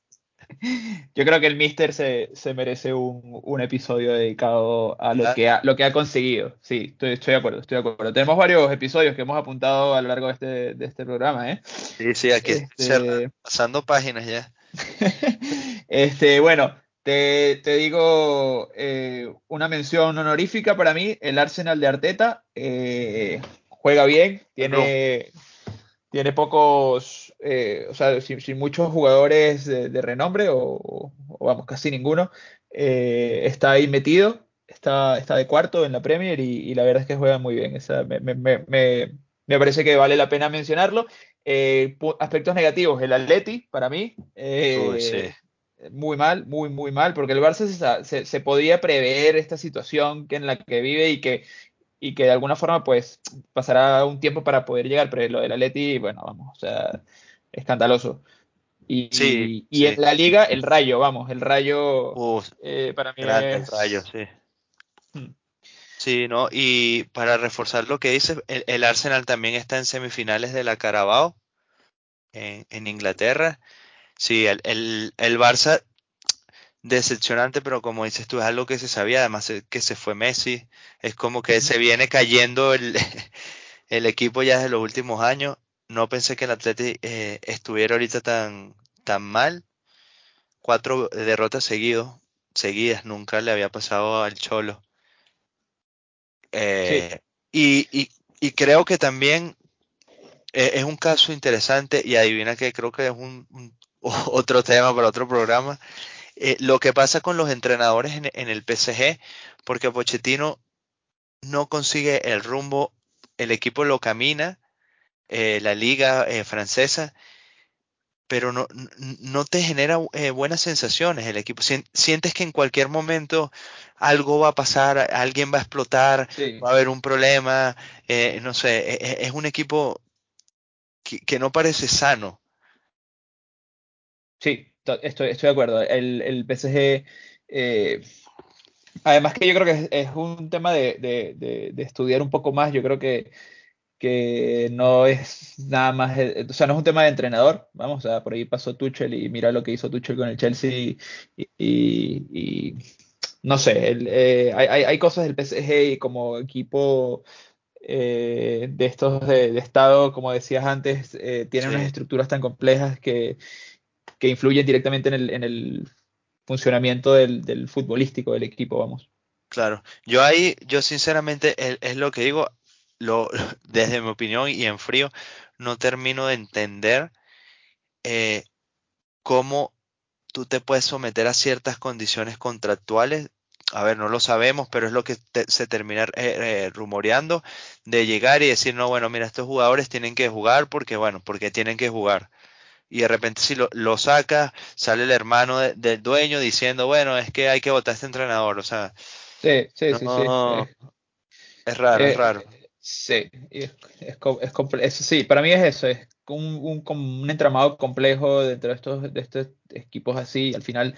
Yo creo que el Mister se, merece un, episodio dedicado a lo, que ha, lo que ha conseguido. Sí, estoy, de acuerdo, estoy de acuerdo. Tenemos varios episodios que hemos apuntado a lo largo de este, de este programa, ¿eh? Sí, sí, aquí este pasando páginas ya. este, bueno, te, digo eh, una mención honorífica para mí, el Arsenal de Arteta eh, juega bien, tiene, tiene pocos, eh, o sea, sin, muchos jugadores de, renombre, o, vamos, casi ninguno, está ahí metido, está, está de cuarto en la Premier y, la verdad es que juega muy bien. me, parece que vale la pena mencionarlo. aspectos negativos, el Atleti, para mí. sí muy mal, muy, muy mal, porque el Barça se, se, podía prever esta situación que en la que vive y que, y que de alguna forma pues pasará un tiempo para poder llegar, pero lo del Atleti, bueno, vamos, o sea, escandaloso. Y, y, en la liga, el rayo, vamos, el rayo eh, para mí es... El rayo, sí. Hmm. Sí, ¿no? Y para reforzar lo que dices, el, Arsenal también está en semifinales de la Carabao en, en Inglaterra Sí, el, el, Barça decepcionante, pero como dices tú, es algo que se sabía, además que se fue Messi, es como que se viene cayendo el, el equipo ya desde los últimos años. No pensé que el Atleti eh, estuviera ahorita tan, tan mal. Cuatro derrotas seguidos, seguidas, nunca le había pasado al Cholo. Eh, y, y, y, creo que también eh, es un caso interesante y adivina que creo que es un, otro tema para otro programa. Eh, lo que pasa con los entrenadores en, el PSG, porque Pochettino no consigue el rumbo, el equipo lo camina, eh, la liga eh, francesa, pero no, no te genera buenas sensaciones el equipo. Sientes que en cualquier momento algo va a pasar, alguien va a explotar, va a haber un problema, no sé, e, e, es, un equipo que, que no parece sano. Sí, estoy, estoy de acuerdo. El, el PSG, eh, además que yo creo que es, un tema de, de, de, estudiar un poco más. Yo creo que, que no es nada más, o sea, no es un tema de entrenador. Vamos, o sea, por ahí pasó Tuchel y mira lo que hizo Tuchel con el Chelsea y, y, no sé, eh, hay, hay, cosas del PSG y como equipo eh, de estos de, Estado, como decías antes, eh, tienen unas estructuras tan complejas que, que influyen directamente en el, en el funcionamiento del, futbolístico del equipo, vamos. Claro, yo ahí, yo sinceramente, es, lo que digo, lo, desde mi opinión y en frío, no termino de entender eh, cómo tú te puedes someter a ciertas condiciones contractuales a ver, no lo sabemos, pero es lo que se termina eh, eh, rumoreando de llegar y decir, no, bueno, mira, estos jugadores tienen que jugar porque, bueno, porque tienen que jugar. Y de repente si lo, lo saca, sale el hermano del dueño diciendo, bueno, es que hay que votar a este entrenador, o sea. Sí, sí, sí, sí. Es raro, es eh, raro. Sí, es, es, sí, para mí es eso, es un, un, un entramado complejo dentro de estos, de estos equipos así, al final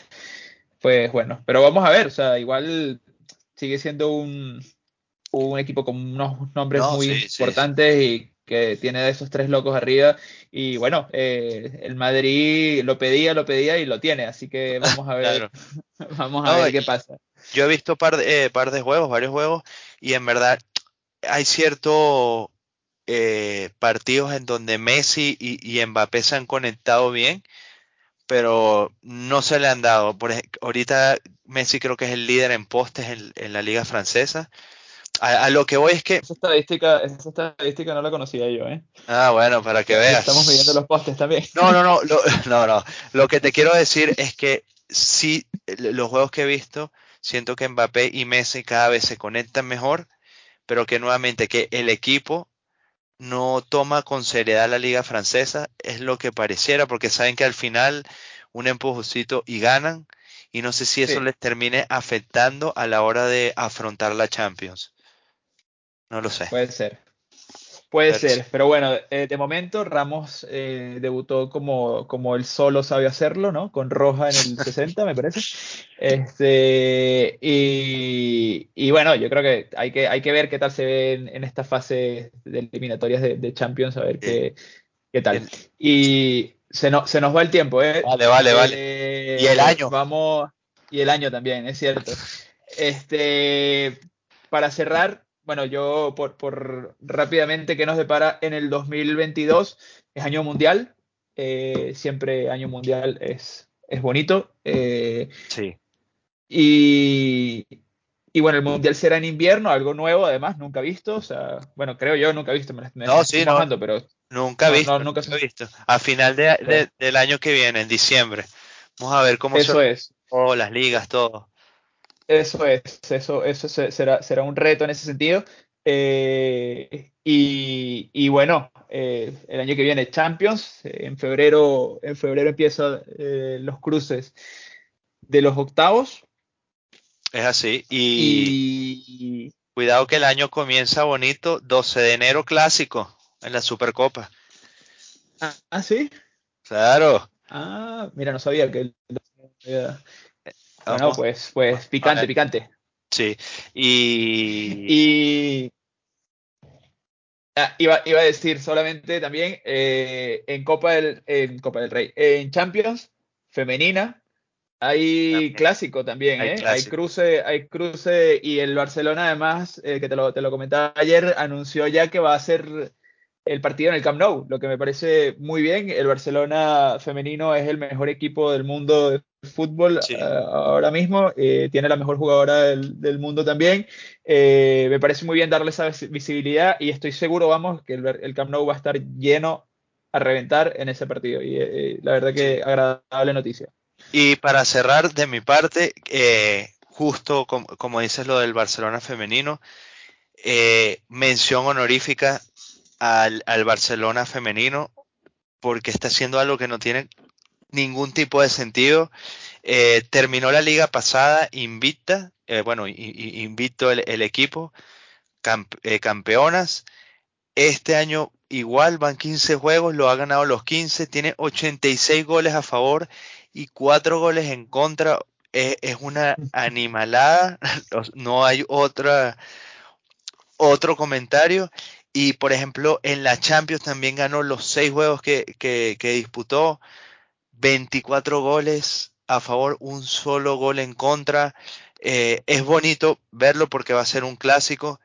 pues bueno, pero vamos a ver, o sea, igual sigue siendo un, un equipo con unos nombres muy importantes y que tiene de esos tres locos arriba. Y bueno, eh, el Madrid lo pedía, lo pedía y lo tiene, así que vamos a ver, vamos a ver qué pasa. Yo he visto par de, eh, par de juegos, varios juegos, y en verdad hay ciertos eh, partidos en donde Messi y, y Mbappé se han conectado bien pero no se le han dado. Por ahorita Messi creo que es el líder en postes en, la liga francesa. A, lo que voy es que... Esa estadística, esa estadística no la conocía yo, ¿eh? Ah, bueno, para que veas. Estamos midiendo los postes también. No, no, no, lo, no, no. Lo que te quiero decir es que sí, los juegos que he visto, siento que Mbappé y Messi cada vez se conectan mejor, pero que nuevamente que el equipo no toma con seriedad la liga francesa, es lo que pareciera, porque saben que al final un empujoncito y ganan, y no sé si eso les termine afectando a la hora de afrontar la Champions. No lo sé. Puede ser. Puede ser, pero bueno, eh, de momento Ramos eh, debutó como, como él solo sabe hacerlo, ¿no? Con Roja en el 60, me parece. Este, y, bueno, yo creo que hay, que hay que ver qué tal se ve en, esta fase de eliminatorias de, Champions, a ver qué, qué tal. Y se, se nos va el tiempo, ¿eh? Vale, vale, vale. y el año. Vamos, y el año también, es cierto. Este, para cerrar, bueno, yo por, por rápidamente qué nos depara en el 2022, es año mundial, eh, siempre año mundial es, es bonito. Eh, sí. Y, y, bueno, el mundial será en invierno, algo nuevo además, nunca visto, o sea, bueno, creo yo, nunca visto, me, no, sí, no, pero... Nunca visto, nunca, visto. A final de, del año que viene, en diciembre. Vamos a ver cómo Eso es. Oh, las ligas, todo. Eso es, eso, eso será, será un reto en ese sentido. Eh, y, bueno, eh, el año que viene Champions, en febrero, en febrero empiezan eh, los cruces de los octavos. Es así. Y, cuidado que el año comienza bonito, 12 de enero clásico en la Supercopa. Ah, ¿ah sí. Claro. Ah, mira, no sabía que bueno, pues, pues picante, picante. Sí, y... y... Ah, iba, a decir solamente también eh, en, Copa del, en Copa del Rey, en Champions femenina, hay clásico también, hay, ¿eh? hay, cruce, hay cruce y el Barcelona además, eh, que te lo, te lo comentaba ayer, anunció ya que va a ser el partido en el Camp Nou, lo que me parece muy bien. El Barcelona femenino es el mejor equipo del mundo de fútbol eh, ahora mismo, eh, tiene la mejor jugadora del, mundo también. Eh, me parece muy bien darle esa visibilidad y estoy seguro, vamos, que el, Camp Nou va a estar lleno a reventar en ese partido. Y la verdad que agradable noticia. Y para cerrar de mi parte, justo como, dices lo del Barcelona femenino, mención honorífica al, Barcelona femenino porque está haciendo algo que no tiene ningún tipo de sentido. Eh, terminó la liga pasada invicta, eh, bueno, invicto el, equipo, eh, campeonas. Este año igual van 15 juegos, lo ha ganado los 15, tiene 86 goles a favor y cuatro goles en contra. Es, una animalada, no hay otra, otro comentario. Y por ejemplo, en la Champions también ganó los seis juegos que, que disputó, 24 goles a favor, un solo gol en contra. Eh, es bonito verlo porque va a ser un clásico,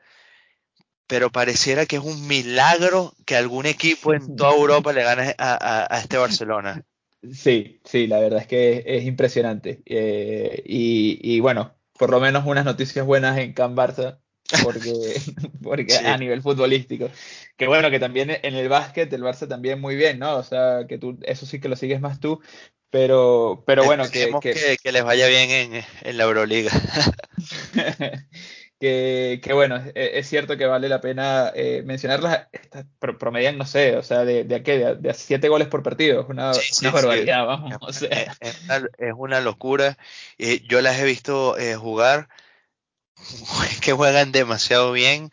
pero pareciera que es un milagro que algún equipo en toda Europa le gane a, este Barcelona. Sí, sí, la verdad es que es, impresionante. Eh, y, bueno, por lo menos unas noticias buenas en Can Barça, porque, porque a nivel futbolístico. Que bueno, que también en el básquet el Barça también muy bien, ¿no? O sea, que tú, eso sí que lo sigues más tú, pero, pero bueno, que, que, les vaya bien en, la Euroliga. que, bueno, es, cierto que vale la pena eh, mencionarlas. promedian, no sé, o sea, de, de, qué, de, a siete goles por partido. Es una, barbaridad, vamos. Es, una, locura. yo las he visto eh, jugar, que juegan demasiado bien.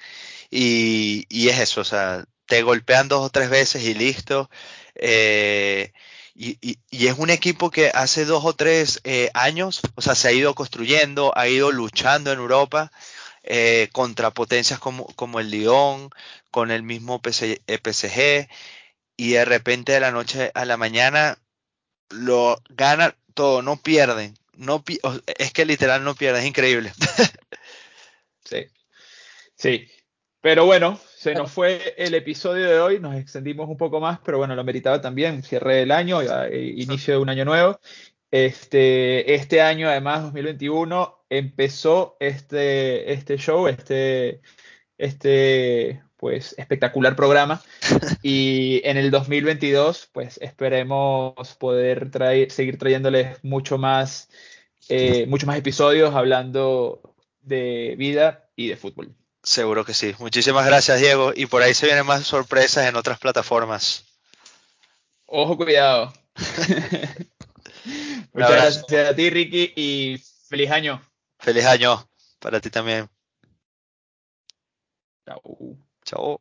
Y, y es eso, o sea, te golpean dos o tres veces y listo. Eh, y, es un equipo que hace dos o tres eh, años, o sea, se ha ido construyendo, ha ido luchando en Europa eh, contra potencias como, como, el Lyon, con el mismo PSG, eh, y de repente de la noche a la mañana lo ganan todo, no pierden. No, es que literal no pierden, es increíble. sí. Sí, pero bueno, se nos fue el episodio de hoy, nos extendimos un poco más, pero bueno, lo meritaba también, cierre del año, eh, inicio de un año nuevo. Este, este año, además, 2021, empezó este, este show, este, este pues, espectacular programa. Y en el 2022, pues esperemos poder traer, seguir trayéndoles mucho más, eh, mucho más episodios hablando de vida y de fútbol. Seguro que sí. Muchísimas gracias, Diego. Y por ahí se vienen más sorpresas en otras plataformas. Ojo, cuidado. Muchas gracias a ti, Ricky, y feliz año. Feliz año para ti también. Chao. Chao.